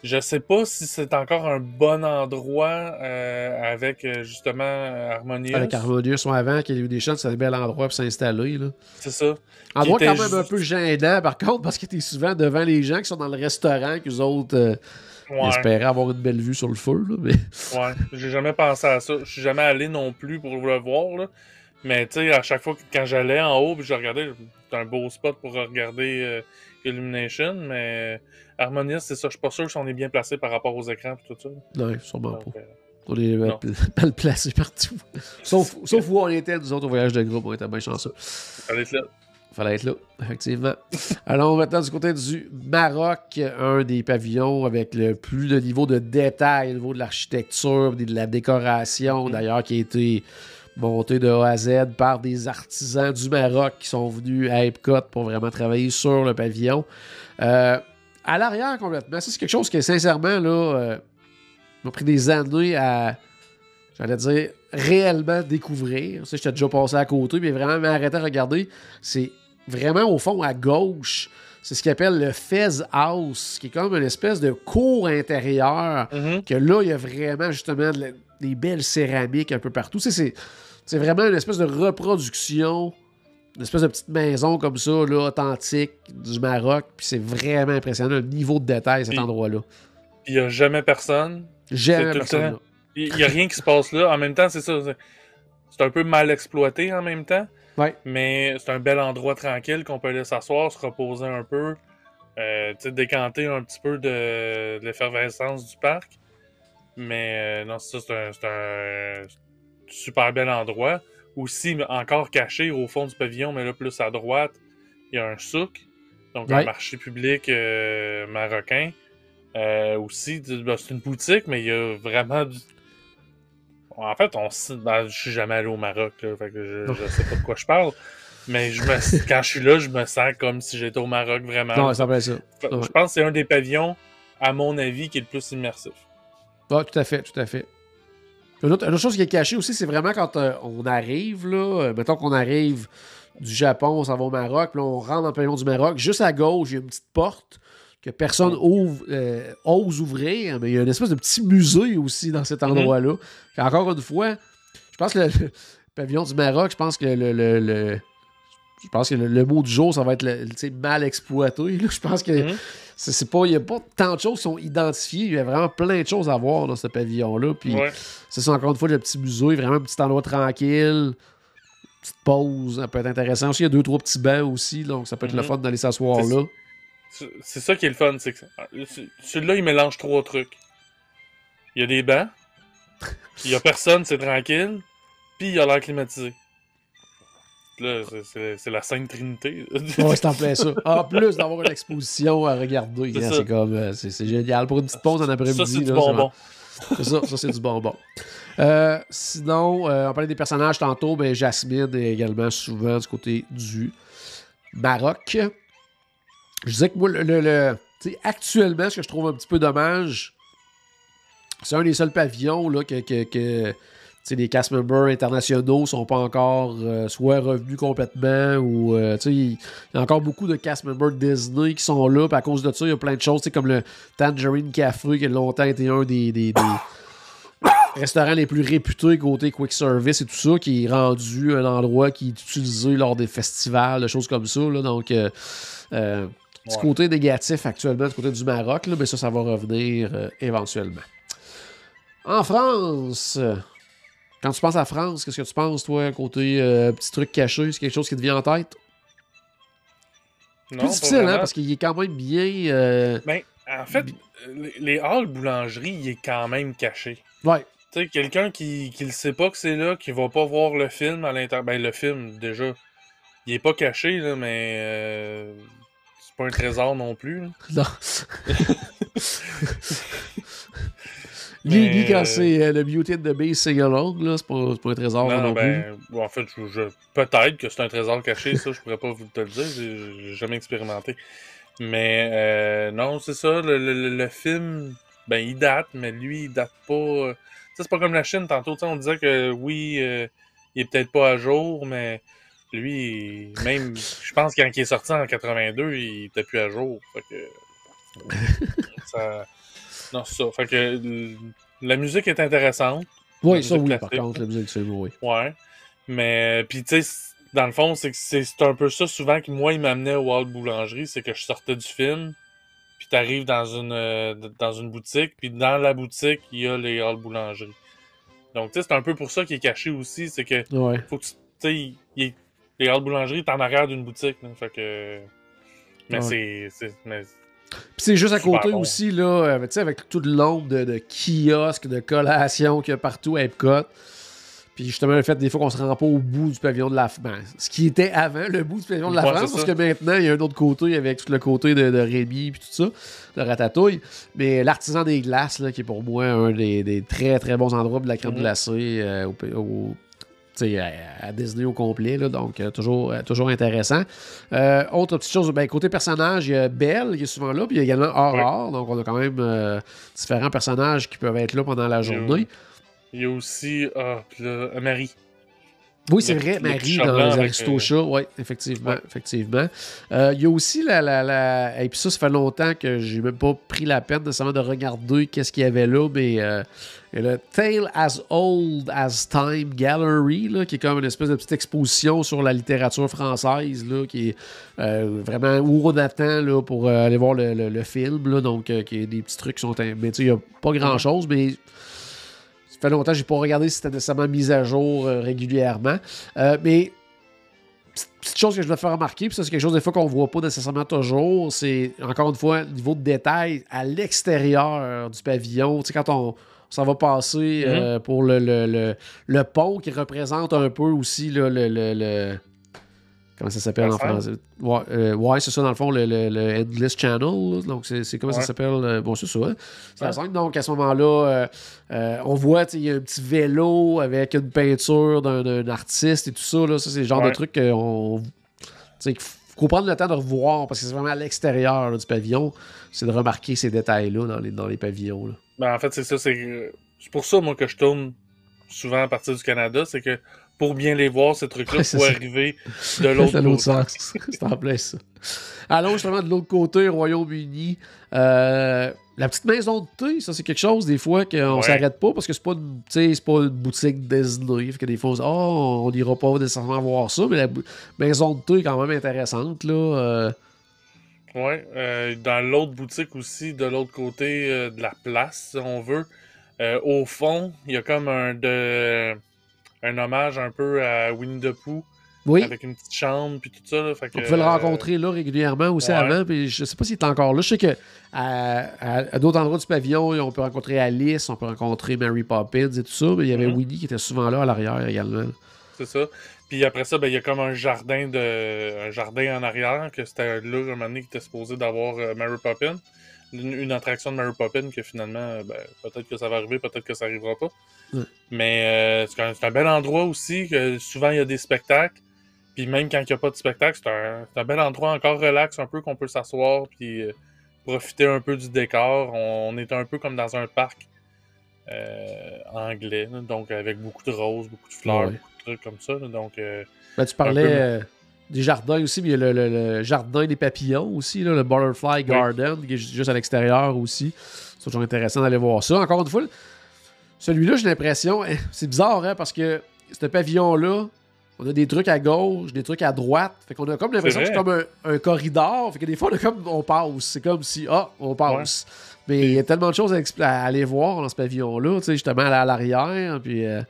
je sais pas si c'est encore un bon endroit euh, avec euh, justement Harmonious. Avec Harmonious ou avant, qu'il y a eu des chances, c'est un bel endroit pour s'installer. C'est ça. Endroit quand même un peu gênant, par contre, parce que t'es souvent devant les gens qui sont dans le restaurant, qu'eux autres euh, Ouais. avoir une belle vue sur le feu. Là, mais... Ouais, j'ai jamais pensé à ça. Je suis jamais allé non plus pour le voir, là. Mais tu sais, à chaque fois que quand j'allais en haut, puis je regardais, c'était un beau spot pour regarder euh, Illumination, mais Harmonious, c'est ça. Je suis pas sûr si on est bien placé par rapport aux écrans et tout ça. Non, sûrement Donc, pas. euh, On est Non. mal placés partout. sauf, sauf où on était, nous autres, au voyage de groupe, on était bien chanceux. fallait être là. Fallait être là, effectivement. Allons maintenant du côté du Maroc, un des pavillons avec le plus de niveau de détail au niveau de l'architecture, de la décoration, Mhm. d'ailleurs, qui a été monté de A à Z par des artisans du Maroc qui sont venus à Epcot pour vraiment travailler sur le pavillon. Euh, à l'arrière, complètement, ça, c'est quelque chose qui, sincèrement, là, euh, m'a pris des années à, j'allais dire, réellement découvrir. Sais, j'étais déjà passé à côté, mais vraiment m'arrêter à regarder. C'est vraiment au fond à gauche. C'est ce qu'ils appelle le Fez House, qui est comme une espèce de cour intérieure. Mhm. Que là, il y a vraiment justement de la- des belles céramiques un peu partout. C'est vraiment une espèce de reproduction, une espèce de petite maison comme ça, là, authentique du Maroc. Puis c'est vraiment impressionnant le niveau de détail, cet endroit-là. Il y a jamais personne. Le personne. Il y a rien qui se passe là. En même temps, c'est ça. c'est- un peu mal exploité en même temps. Ouais. Mais c'est un bel endroit tranquille qu'on peut aller s'asseoir, se reposer un peu, euh, décanter un petit peu de, de l'effervescence du parc. Mais euh, non, ça, c'est un, c'est un super bel endroit. Aussi, encore caché au fond du pavillon, mais là, plus à droite, il y a un souk, donc un marché public euh, marocain. Euh, aussi, ben, c'est une boutique, mais il y a vraiment du. En fait, on ben, je suis jamais allé au Maroc, là, fait que je, je sais pas de quoi je parle. Mais je me, quand je suis là, je me sens comme si j'étais au Maroc vraiment. Non, ça ça. Je pense que c'est un des pavillons, à mon avis, qui est le plus immersif. Ah, tout à fait, tout à fait. Une autre, une autre chose qui est cachée aussi, c'est vraiment quand euh, on arrive, là, euh, mettons qu'on arrive du Japon, on s'en va au Maroc, puis là, on rentre dans le pavillon du Maroc, juste à gauche, il y a une petite porte que personne ouvre, euh, ose ouvrir, mais il y a une espèce de petit musée aussi dans cet endroit-là. Puis Encore une fois, je pense que le, le pavillon du Maroc, je pense que le, le- le- je pense que le, le mot du jour, ça va être le, mal exploité. là. Je pense que Mhm. c'est c'est pas, il n'y a pas tant de choses qui sont identifiées. Il y a vraiment plein de choses à voir dans ce pavillon-là. Puis Ouais. c'est ça, encore une fois, le petit musée, vraiment un petit endroit tranquille. Petite pause, ça peut être intéressant. Aussi, il y a deux, trois petits bancs aussi, donc ça peut être le Mhm. fun d'aller s'asseoir là. C'est- ça qui est le fun, c'est que ce- celui-là, il mélange trois trucs. Il y a des bancs, il y a personne, c'est tranquille, puis il y a l'air climatisé. Là, c'est- la Sainte Trinité. Ouais, c'est en plein ça. En plus d'avoir une exposition à regarder, C'est hein, comme euh, c'est génial. Pour une petite pause en après-midi. ça, c'est du bonbon. C'est ça, ça c'est du bonbon. Euh, sinon, euh, on parlait des personnages tantôt, mais Jasmine est également souvent du côté du Maroc. Je disais que moi, le, le- le- tu sais, actuellement, ce que je trouve un petit peu dommage, c'est un des seuls pavillons là, que, que, que, les cast members internationaux sont pas encore euh, soit revenus complètement ou euh, il y a encore beaucoup de cast members Disney qui sont là. À cause de ça, il y a plein de choses, comme le Tangerine Café qui a longtemps été un des, des- des restaurants les plus réputés côté quick service et tout ça, qui est rendu un endroit qui est utilisé lors des festivals, des choses comme ça. là. donc, euh, Ouais. côté négatif actuellement du côté du Maroc, là, mais ça, ça va revenir éventuellement. En France, quand tu penses à France, qu'est-ce que tu penses, toi, côté euh, petit truc caché, c'est quelque chose qui te vient en tête? Non, Plus difficile, hein, parce qu'il est quand même bien. euh, Ben, en fait, les- halls boulangerie, il est quand même caché. Ouais, Tu sais, quelqu'un qui, qui le sait pas que c'est là, qui va pas voir le film à l'intérieur. Ben, le film, déjà, il est pas caché, là, mais euh, c'est pas un trésor non plus. là. non. Mais, quand euh, c'est euh, le Mutant de Base Sing-Along, là, c'est pas, un trésor non, Non, ben, en fait, je, je- peut-être que c'est un trésor caché, ça, je pourrais pas vous te le dire, j'ai jamais expérimenté. Mais euh, non, c'est ça, le, le- le- film, ben, il date, mais lui, il date pas. euh, c'est pas comme la Chine, tantôt, on disait que oui, euh, il est peut-être pas à jour, mais lui, même, je pense quand il est sorti en 82, il était plus à jour. Fait que. ça, non, c'est ça. Fait que l- la musique est intéressante. oui, ça, oui, par contre, la musique du film, oui. Ouais. Mais, puis tu sais, dans le fond, c'est que c'est c'est un peu ça souvent que moi, il m'amenait au Hall Boulangerie, c'est que je sortais du film, puis t'arrives dans une euh, dans une boutique, puis dans la boutique, il y a les Hall Boulangerie. Donc, tu sais, c'est un peu pour ça qu'il est caché aussi, c'est que Ouais. faut que tu sais, les Hall Boulangerie est en arrière d'une boutique, là, fait que... Mais Ouais. c'est... Puis c'est juste à côté bon. aussi, là, euh, tu sais, avec tout le nombre de, de kiosques, de collations qu'il y a partout à Epcot. Puis justement, le fait des fois qu'on se rend pas au bout du pavillon de la France. ce qui était avant le bout du pavillon de la Ouais, France, parce que maintenant, il y a un autre côté avec tout le côté de, de Rémi puis tout ça, de Ratatouille. Mais l'artisan des glaces, là, qui est pour moi un des, des très très bons endroits de la crème Mhm. glacée euh, au, à, à Disney au complet, là, donc euh, toujours, euh, toujours intéressant. Euh, autre petite chose, ben, côté personnage, il y a Belle qui est souvent là, puis il y a également Aurore, donc on a quand même euh, différents personnages qui peuvent être là pendant la journée. Il y a aussi... Ah, Marie. Oui, c'est vrai, Marie dans les Aristochats, oui, effectivement, Ouais. effectivement. Euh, Il y a aussi la, la, la- Et puis ça, ça fait longtemps que j'ai même pas pris la peine nécessairement de regarder qu'est-ce qu'il y avait là, mais euh, a le Tale as Old as Time Gallery, là, qui est comme une espèce de petite exposition sur la littérature française, là, qui est euh, vraiment où on attend là, pour euh, aller voir le, film, là, donc euh, qui est des petits trucs qui sont... Mais tu il n'y a pas grand-chose, mais ça fait longtemps que j'ai pas regardé si c'était nécessairement mis à jour régulièrement. Mais petite, chose que je dois faire remarquer, puis ça c'est quelque chose des fois qu'on voit pas nécessairement toujours, c'est encore une fois niveau de détail à l'extérieur du pavillon. Tu sais, quand on, s'en va passer euh, pour le, le, le, qui représente un peu aussi là, le, le, le- Comment ça s'appelle en français? Ouais, euh, ouais, c'est ça, dans le fond, le, le, le Endless Channel. Donc, c'est comment ça s'appelle? euh, Bon, c'est ça. hein. La. Donc, à ce moment-là, euh, euh, on voit, il y a un petit vélo avec une peinture d'un artiste et tout ça. Là. Ça, c'est le genre de truc qu'on. Faut prendre le temps de revoir parce que c'est vraiment à l'extérieur du pavillon. C'est de remarquer ces détails-là dans les, dans les pavillons. là. Ben, en fait, c'est ça. C'est c'est pour ça, moi, que je tourne souvent à partir du Canada. C'est que pour bien les voir, ces trucs-là, Ouais, ça. arriver de l'autre côté. sens. c'est en plein ça. Allons justement de l'autre côté, Royaume-Uni. Euh, la petite maison de thé, ça c'est quelque chose des fois qu'on Ouais. s'arrête pas parce que c'est pas une, pas une boutique Disney. Fait que des fois on se dit oh, on n'ira pas nécessairement voir ça, mais la maison de thé est quand même intéressante là. euh, Ouais. euh, dans l'autre boutique aussi, de l'autre côté de la place, si on veut, au fond, il y a comme un de un hommage un peu à Winnie the Pooh, Oui, avec une petite chambre puis tout ça. Là, fait que, on pouvait le euh, rencontrer là régulièrement aussi ouais. avant, puis je sais pas s'il est encore là. Je sais que à, à- à d'autres endroits du pavillon, on peut rencontrer Alice, on peut rencontrer Mary Poppins et tout ça, mais il y avait Mhm. Winnie qui était souvent là à l'arrière également. C'est ça. Puis après ça, ben, il y a comme un jardin de un jardin en arrière, que c'était là un moment donné qui était supposé d'avoir euh, Mary Poppins. Une, une attraction de Mary Poppins que finalement, euh, ben, peut-être que ça va arriver, peut-être que ça arrivera pas. Mais euh, c'est un, un bel endroit aussi, que souvent il y a des spectacles. Puis même quand il n'y a pas de spectacle, c'est un, un bel endroit encore relax, un peu qu'on peut s'asseoir puis euh, profiter un peu du décor. On, on est un peu comme dans un parc euh, anglais, donc avec beaucoup de roses, beaucoup de fleurs, Ouais. beaucoup de trucs comme ça. donc Ben, tu parlais euh, des jardins aussi, mais il y a le, le- le jardin des papillons aussi, là, le Butterfly Garden, qui est ju- juste à l'extérieur aussi. C'est toujours intéressant d'aller voir ça. Encore une fois, celui-là, j'ai l'impression, hein, c'est bizarre, hein, parce que ce pavillon-là, on a des trucs à gauche, des trucs à droite. Fait qu'on a comme l'impression que C'est comme un, un corridor. Fait que des fois, on, a comme, on passe. C'est comme si, ah, on passe. Mais il y a tellement de choses à aller voir dans ce pavillon-là, tu sais, justement, à l'arrière. Puis. euh,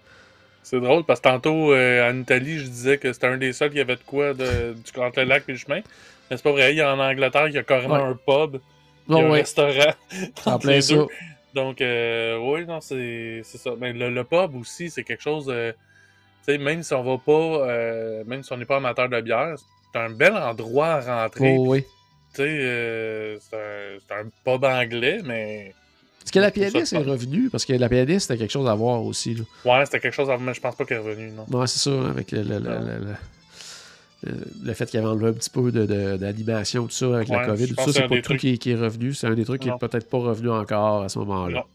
c'est drôle parce que tantôt euh, en Italie, je disais que c'était un des seuls qui avait de quoi de, du entre le lac et le chemin. Mais c'est pas vrai, il y a en Angleterre, il y a carrément Ouais. un pub, il y un ouais, restaurant. en plein ça. deux. Donc, euh, oui, non, c'est c'est ça. Mais le, le pub aussi, c'est quelque chose. de- tu sais, même si on va pas, euh, même si on n'est pas amateur de bière, c'est un bel endroit à rentrer. Oh, oui. Tu sais, euh, c'est un, c'est un pub anglais, mais Est-ce que la pianiste est revenue? Parce que la pianiste, c'était quelque chose à voir aussi. Là. Ouais, c'était quelque chose à mais je pense pas qu'elle est revenue, non. Ouais, c'est ça, hein, avec le, le, le, le, le fait qu'il avait enlevé un petit peu d'animation, tout ça, avec la COVID. Tout ça, c'est pas des tout qui, qui est revenu. C'est un des trucs qui est peut-être pas revenu encore à ce moment-là.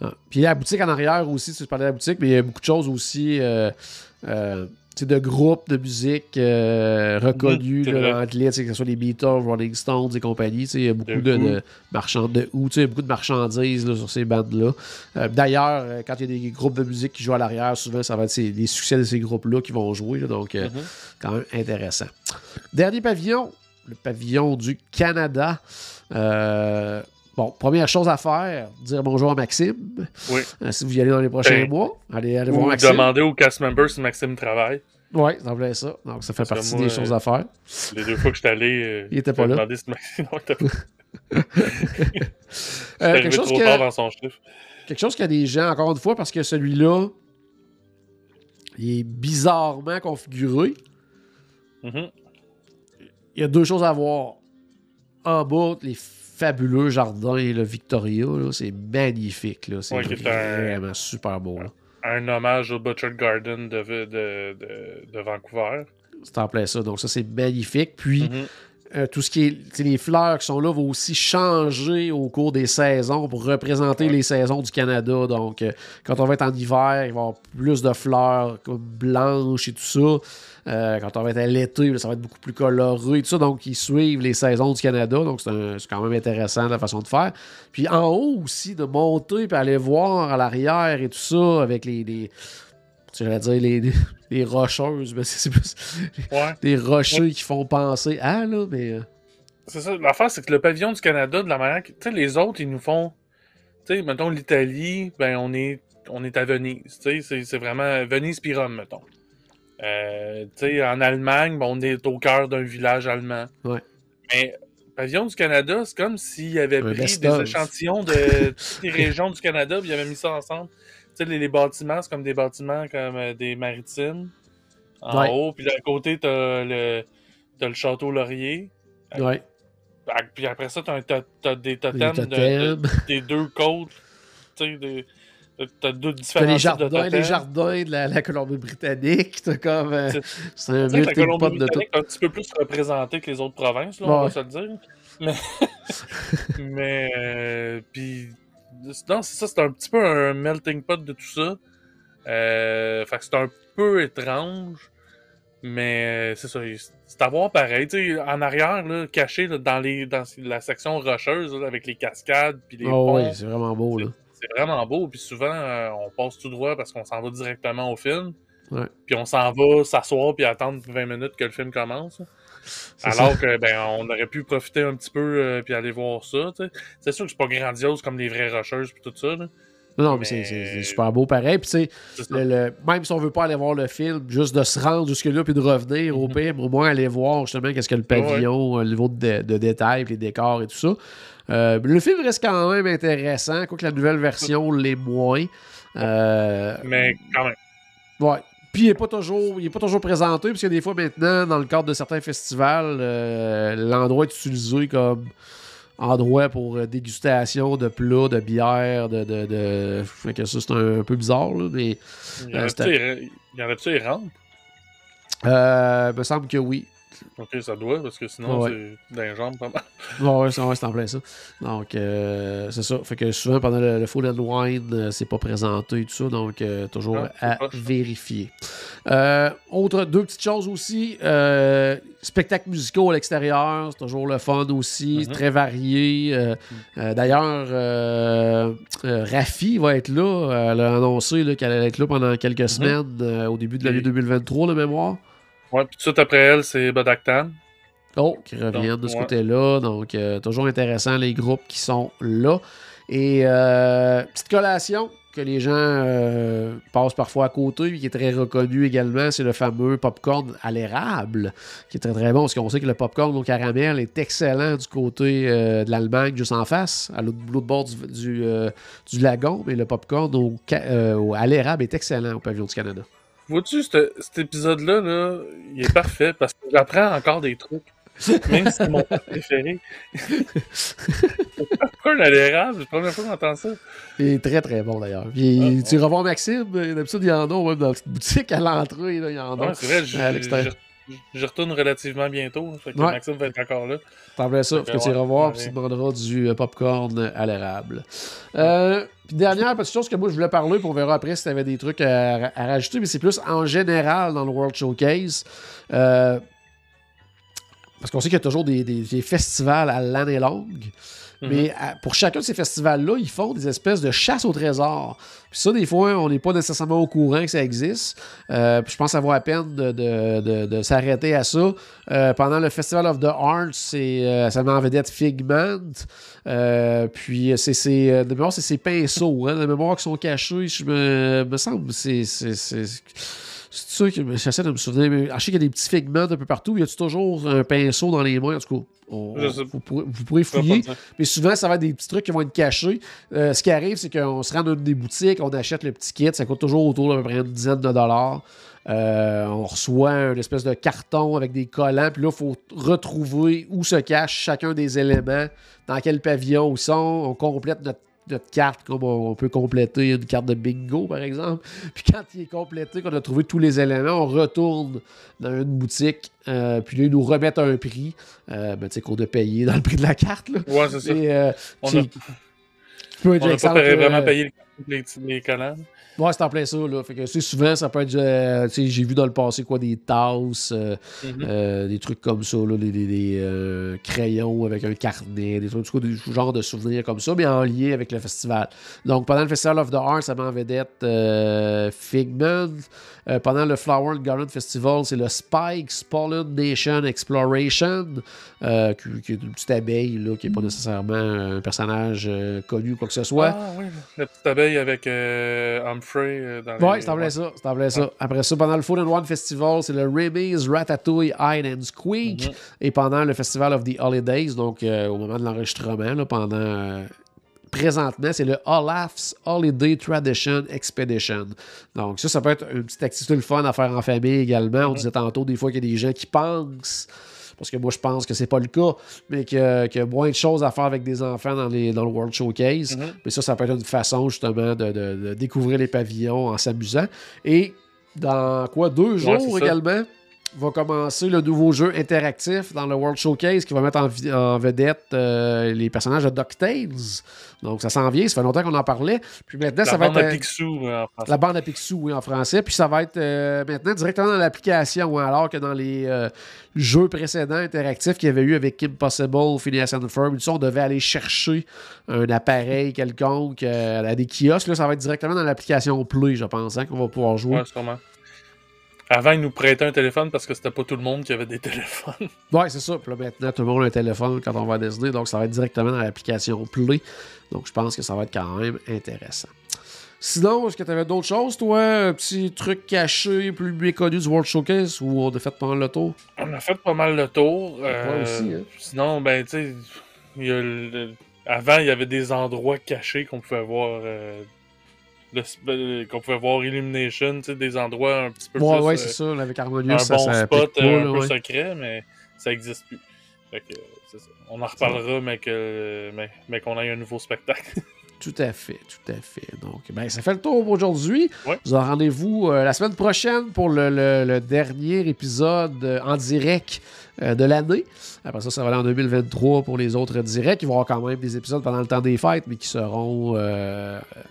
Ah. Puis la boutique en arrière aussi, tu parlais de la boutique, mais il y a beaucoup de choses aussi. Euh, euh, de groupes de musique euh, reconnus c'est là, sais, que ce soit les Beatles, Rolling Stones et compagnie. Il y a beaucoup De de, de il y a beaucoup de marchandises là, sur ces bandes-là. Euh, D'ailleurs, euh, quand il y a des groupes de musique qui jouent à l'arrière, souvent, ça va être les succès de ces groupes-là qui vont jouer. là, donc, euh, Mhm. quand même intéressant. Dernier pavillon, le pavillon du Canada. Euh, bon, première chose à faire, dire bonjour à Maxime. Oui. Euh, si vous y allez dans les prochains Ben, mois, allez, allez voir Maxime. demander au cast member si Maxime travaille. Oui, ça voulait ça. Donc, ça fait Parce partie moi, des choses à faire. Les deux fois que je suis allé, euh, Il était pas là. demandé si Maxime non, il était pas Euh, quelque, chose trop tard que, dans son chiffre. quelque chose qu'il y a des gens, encore une fois, parce que celui-là, il est bizarrement configuré. Mhm. Il y a deux choses à voir. En bas, les fabuleux jardins, le Victoria, c'est magnifique. là. C'est Ouais, un- vraiment super beau. là. Un hommage au Butcher Garden de, de, de, de Vancouver. C'est en plein ça. Donc, ça, c'est magnifique. Puis, Mhm. euh, tout ce qui est. Les fleurs qui sont là vont aussi changer au cours des saisons pour représenter Ouais. les saisons du Canada. Donc, euh, quand on va être en hiver, il va y avoir plus de fleurs comme blanches et tout ça. Euh, quand on va être à l'été, ça va être beaucoup plus coloré et tout ça. Donc, ils suivent les saisons du Canada. Donc, c'est quand même intéressant la façon de faire. Puis, en haut aussi, de monter puis aller voir à l'arrière et tout ça avec les. les J'allais dire les, les, les rocheuses, mais c'est plus Ouais. des rochers qui font penser à, là, mais. euh, C'est ça. L'affaire, c'est que le pavillon du Canada, de la manière que. Tu sais, les autres, ils nous font. Tu sais, mettons l'Italie, ben, on est, on est à Venise. Tu sais, c'est- c'est vraiment Venise puis Rome, mettons. Euh, en Allemagne, on est au cœur d'un village allemand. Ouais. Mais pavillon du Canada, c'est comme s'il avait pris des échantillons de toutes les régions du Canada puis il avait mis ça ensemble. Les, les bâtiments, c'est comme des bâtiments comme euh, des maritimes. En Ouais. haut, puis d'un côté, t'as le, le château Laurier. Ouais. Puis après ça, t'as, t'as des totems, de- des deux côtes. Des- t'as deux différents les de jardins, les jardins de la, la Colombie-Britannique. T'as comme. euh, C'est- un que la melting pot de tout. Colombie-Britannique est un petit peu plus représentée que les autres provinces, là, on va se le dire. Mais, mais euh, puis, non, c'est ça, c'est un petit peu un melting pot de tout ça. Euh, fait que c'est un peu étrange, mais euh, c'est ça, c'est à voir pareil. Tu sais, en arrière, là, caché là, dans, les, dans la section rocheuse, là, avec les cascades puis les Oh, ponts, oui, c'est vraiment beau, là. C'est vraiment beau. Puis souvent, euh, on passe tout droit parce qu'on s'en va directement au film. Ouais. Puis on s'en va s'asseoir puis attendre 20 minutes que le film commence. Alors ça. que ben on aurait pu profiter un petit peu euh, puis aller voir ça. C'est sûr que c'est pas grandiose comme les vraies rocheuses puis tout ça. là. Non, mais, mais- c'est- super beau pareil. Puis, tu sais, même si on veut pas aller voir le film, juste de se rendre jusque-là puis de revenir, au Mhm. pire, au moins aller voir justement qu'est-ce que le pavillon, euh, le niveau de, de détails, les décors et tout ça. Euh, le film reste quand même intéressant, quoique la nouvelle version l'est moins. Euh, Mais quand même. Ouais. Puis il n'est pas toujours, il est pas toujours présenté, parce que des fois maintenant, dans le cadre de certains festivals, euh, l'endroit est utilisé comme endroit pour dégustation de plats, de bières, de, de, de... Fait que ça, c'est un, un peu bizarre, là, mais Il y en a-tu les rampes? euh, me semble que oui. Ok, ça doit, parce que sinon, Ouais. c'est dans les jambes pas mal. Ouais, ouais, c'est ouais, en plein ça. Donc, euh, c'est ça. Fait que souvent, pendant le, and Wine, euh, c'est pas présenté et tout ça. Donc, euh, toujours Ah, à vérifier. Euh, autre, deux petites choses aussi. Spectacles musicaux à l'extérieur, c'est toujours le fun aussi. Mhm. Très varié. Euh, D'ailleurs, Rafi va être là. Elle a annoncé qu'elle allait être là pendant quelques semaines euh, au début de l'année Et- 2023, de mémoire. Ouais, puis tout de suite après elle, c'est Bodaktan. Oh, qui reviennent Donc, de ce ouais. côté-là. Donc, euh, toujours intéressant, les groupes qui sont là. Et euh, petite collation que les gens euh, passent parfois à côté, puis qui est très reconnu également, c'est le fameux popcorn à l'érable, qui est très très bon, parce qu'on sait que le popcorn au caramel est excellent du côté de l'Allemagne, juste en face, à l'autre bord du, du, du lagon, mais le popcorn au- à l'érable est excellent au pavillon du Canada. Vois-tu, ce- cet épisode-là, là, il est parfait parce que j'apprends encore des trucs. Même si c'est mon préféré. popcorn à l'érable, c'est la première fois qu'on entend ça. Il est très très bon d'ailleurs. Puis tu revois Maxime, d'habitude il y en a même dans la petite boutique à l'entrée, il y en a. Ouais, c'est vrai, je, retourne relativement bientôt. Fait que Ouais. Maxime va être encore là. T'en voulais ça, Fait faut que que tu ouais, iras voir, ouais. puis tu demanderas du euh, popcorn à l'érable. Euh, puis dernière petite chose que moi je voulais parler, puis on verra après si tu avais des trucs à, rajouter, mais c'est plus en général dans le World Showcase. Euh, parce qu'on sait qu'il y a toujours des festivals à l'année longue. Mhm. Mais à- pour chacun de ces festivals-là, ils font des espèces de chasse au trésor. Puis ça, des fois, on n'est pas nécessairement au courant que ça existe. Euh, puis je pense que ça vaut la peine de, de- de- de s'arrêter à ça. Euh, pendant le Festival of the Arts, c'est euh, ça met en vedette Figment. Euh, puis c'est de mémoire, c'est ses pinceaux, hein, de mémoire qui sont cachés. Je me, me semble, c'est c'est ça que j'essaie de me souvenir. Mais, je sais qu'il y a des petits figments un peu partout. Y a-tu toujours un pinceau dans les mains? En tout cas, on- vous, pourrez, vous pourrez fouiller. Mais souvent, ça va être des petits trucs qui vont être cachés. Euh, ce qui arrive, c'est qu'on se rend dans une des boutiques, on achète le petit kit, ça coûte toujours autour d'à peu près une dizaine de dollars. Euh, on reçoit une espèce de carton avec des collants, puis là, il faut retrouver où se cache chacun des éléments, dans quel pavillon ils sont. On complète notre, notre carte comme on, peut compléter une carte de bingo, par exemple. Puis quand il est complété, qu'on a trouvé tous les éléments, on retourne dans une boutique, euh, puis là, ils nous remettent un prix, euh, ben, tu sais, qu'on a payé dans le prix de la carte. Là. Ouais, c'est ça. Et, euh, On a- tu peux être On n'a pas payé- les, les collants. Ouais, c'est en plein ça. Là. Fait que, tu sais, souvent, ça peut être. euh, tu sais, j'ai vu dans le passé quoi, des tasses, euh, Mhm. euh, des trucs comme ça, là, des, des- des, euh, crayons avec un carnet, des trucs, des genres de souvenirs comme ça, mais en lien avec le festival. Donc, pendant le Festival of the Arts, ça met en vedette euh, Figment. Euh, pendant le Flower and Garden Festival, c'est le Spikes Pollen Nation Exploration, euh, qui, qui est une petite abeille, là, qui n'est pas nécessairement un personnage euh, connu ou quoi que ce soit. Ah oui, la petite abeille avec euh, Humphrey euh, dans Ouais, les- ça. En plein ça. Après ça, pendant le Food and Wine Festival, c'est le Remy's Ratatouille Hide and Squeak. Mhm. Et pendant le Festival of the Holidays, donc euh, au moment de l'enregistrement, pendant. euh, présentement, c'est le Olaf's Holiday Tradition Expedition. Donc, ça, ça peut être une petite activité le fun à faire en famille également. On disait tantôt, des fois, qu'il y a des gens qui pensent. Parce que moi, je pense que c'est pas le cas, mais qu'il y a moins de choses à faire avec des enfants dans, les, dans le World Showcase. Mhm. Mais ça, ça peut être une façon justement de, de- de découvrir les pavillons en s'amusant. Et dans quoi, deux jours ça. Va commencer le nouveau jeu interactif dans le World Showcase qui va mettre en, vedette euh, les personnages de DuckTales. Donc ça s'en vient, ça fait longtemps qu'on en parlait. Puis maintenant, La ça va bande être. à euh, Picsou euh, en français. la bande à Picsou, oui, en français. Puis ça va être euh, maintenant directement dans l'application, hein, alors que dans les euh, jeux précédents interactifs qu'il y avait eu avec Kim Possible, Phineas and Ferb, on devait aller chercher un appareil quelconque à des kiosques. Là, ça va être directement dans l'application Play, je pense, hein, qu'on va pouvoir jouer. Ouais, sûrement. Avant, ils nous prêtaient un téléphone parce que c'était pas tout le monde qui avait des téléphones. Ouais, c'est ça. Puis là, maintenant, tout le monde a un téléphone quand on va à Disney, donc ça va être directement dans l'application Play. Donc, je pense que ça va être quand même intéressant. Sinon, est-ce que tu avais d'autres choses, toi? Un petit truc caché, plus méconnu du World Showcase, où on a fait pendant le tour? On a fait pas mal le tour. euh, Moi aussi, hein? Sinon, ben, tu sais, le- avant, il y avait des endroits cachés qu'on pouvait voir. euh, qu'on pouvait voir Illumination, tu sais, des endroits un petit peu Ouais, plus. ouais, euh, c'est ça. Avec un Harmonious, ça bon ça spot pas, euh, là, un peu ouais. secret, mais ça existe plus. Fait que, ça. On en reparlera, mais que mais, mais qu'on ait un nouveau spectacle. Tout à fait, tout à fait. Donc, ben, ça fait le tour pour aujourd'hui. Ouais. Vous avez rendez-vous euh, la semaine prochaine pour le, le- le dernier épisode euh, en direct euh, de l'année. Après ça, ça va aller en 2023 pour les autres directs. Il va y avoir quand même des épisodes pendant le temps des fêtes, mais qui seront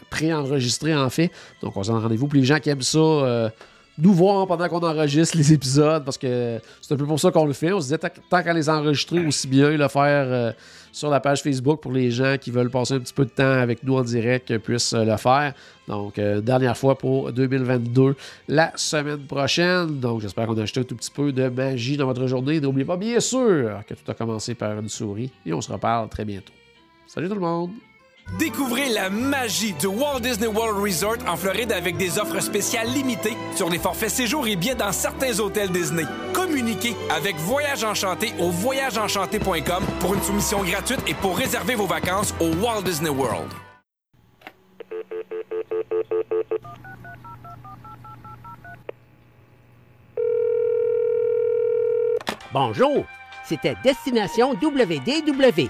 pré-enregistrés en fait. Donc, on se donne rendez-vous. Pour les gens qui aiment ça, nous voir pendant qu'on enregistre les épisodes, parce que c'est un peu pour ça qu'on le fait. On se disait, tant, qu'à les enregistrer, aussi bien le faire euh, sur la page Facebook pour les gens qui veulent passer un petit peu de temps avec nous en direct euh, puissent euh, le faire. Donc, dernière fois pour 2022, la semaine prochaine. Donc, j'espère qu'on a acheté un tout petit peu de magie dans votre journée. N'oubliez pas, bien sûr, que tout a commencé par une souris. Et on se reparle très bientôt. Salut tout le monde! Découvrez la magie du Walt Disney World Resort en Floride avec des offres spéciales limitées sur les forfaits séjours et billets dans certains hôtels Disney. Communiquez avec Voyage Enchanté au voyageenchanté.com pour une soumission gratuite et pour réserver vos vacances au Walt Disney World. Bonjour, c'était Destination WDW.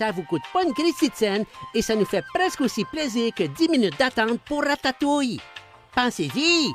Ça vous coûte pas une scène et ça nous fait presque aussi plaisir que 10 minutes d'attente pour Ratatouille. Pensez-y!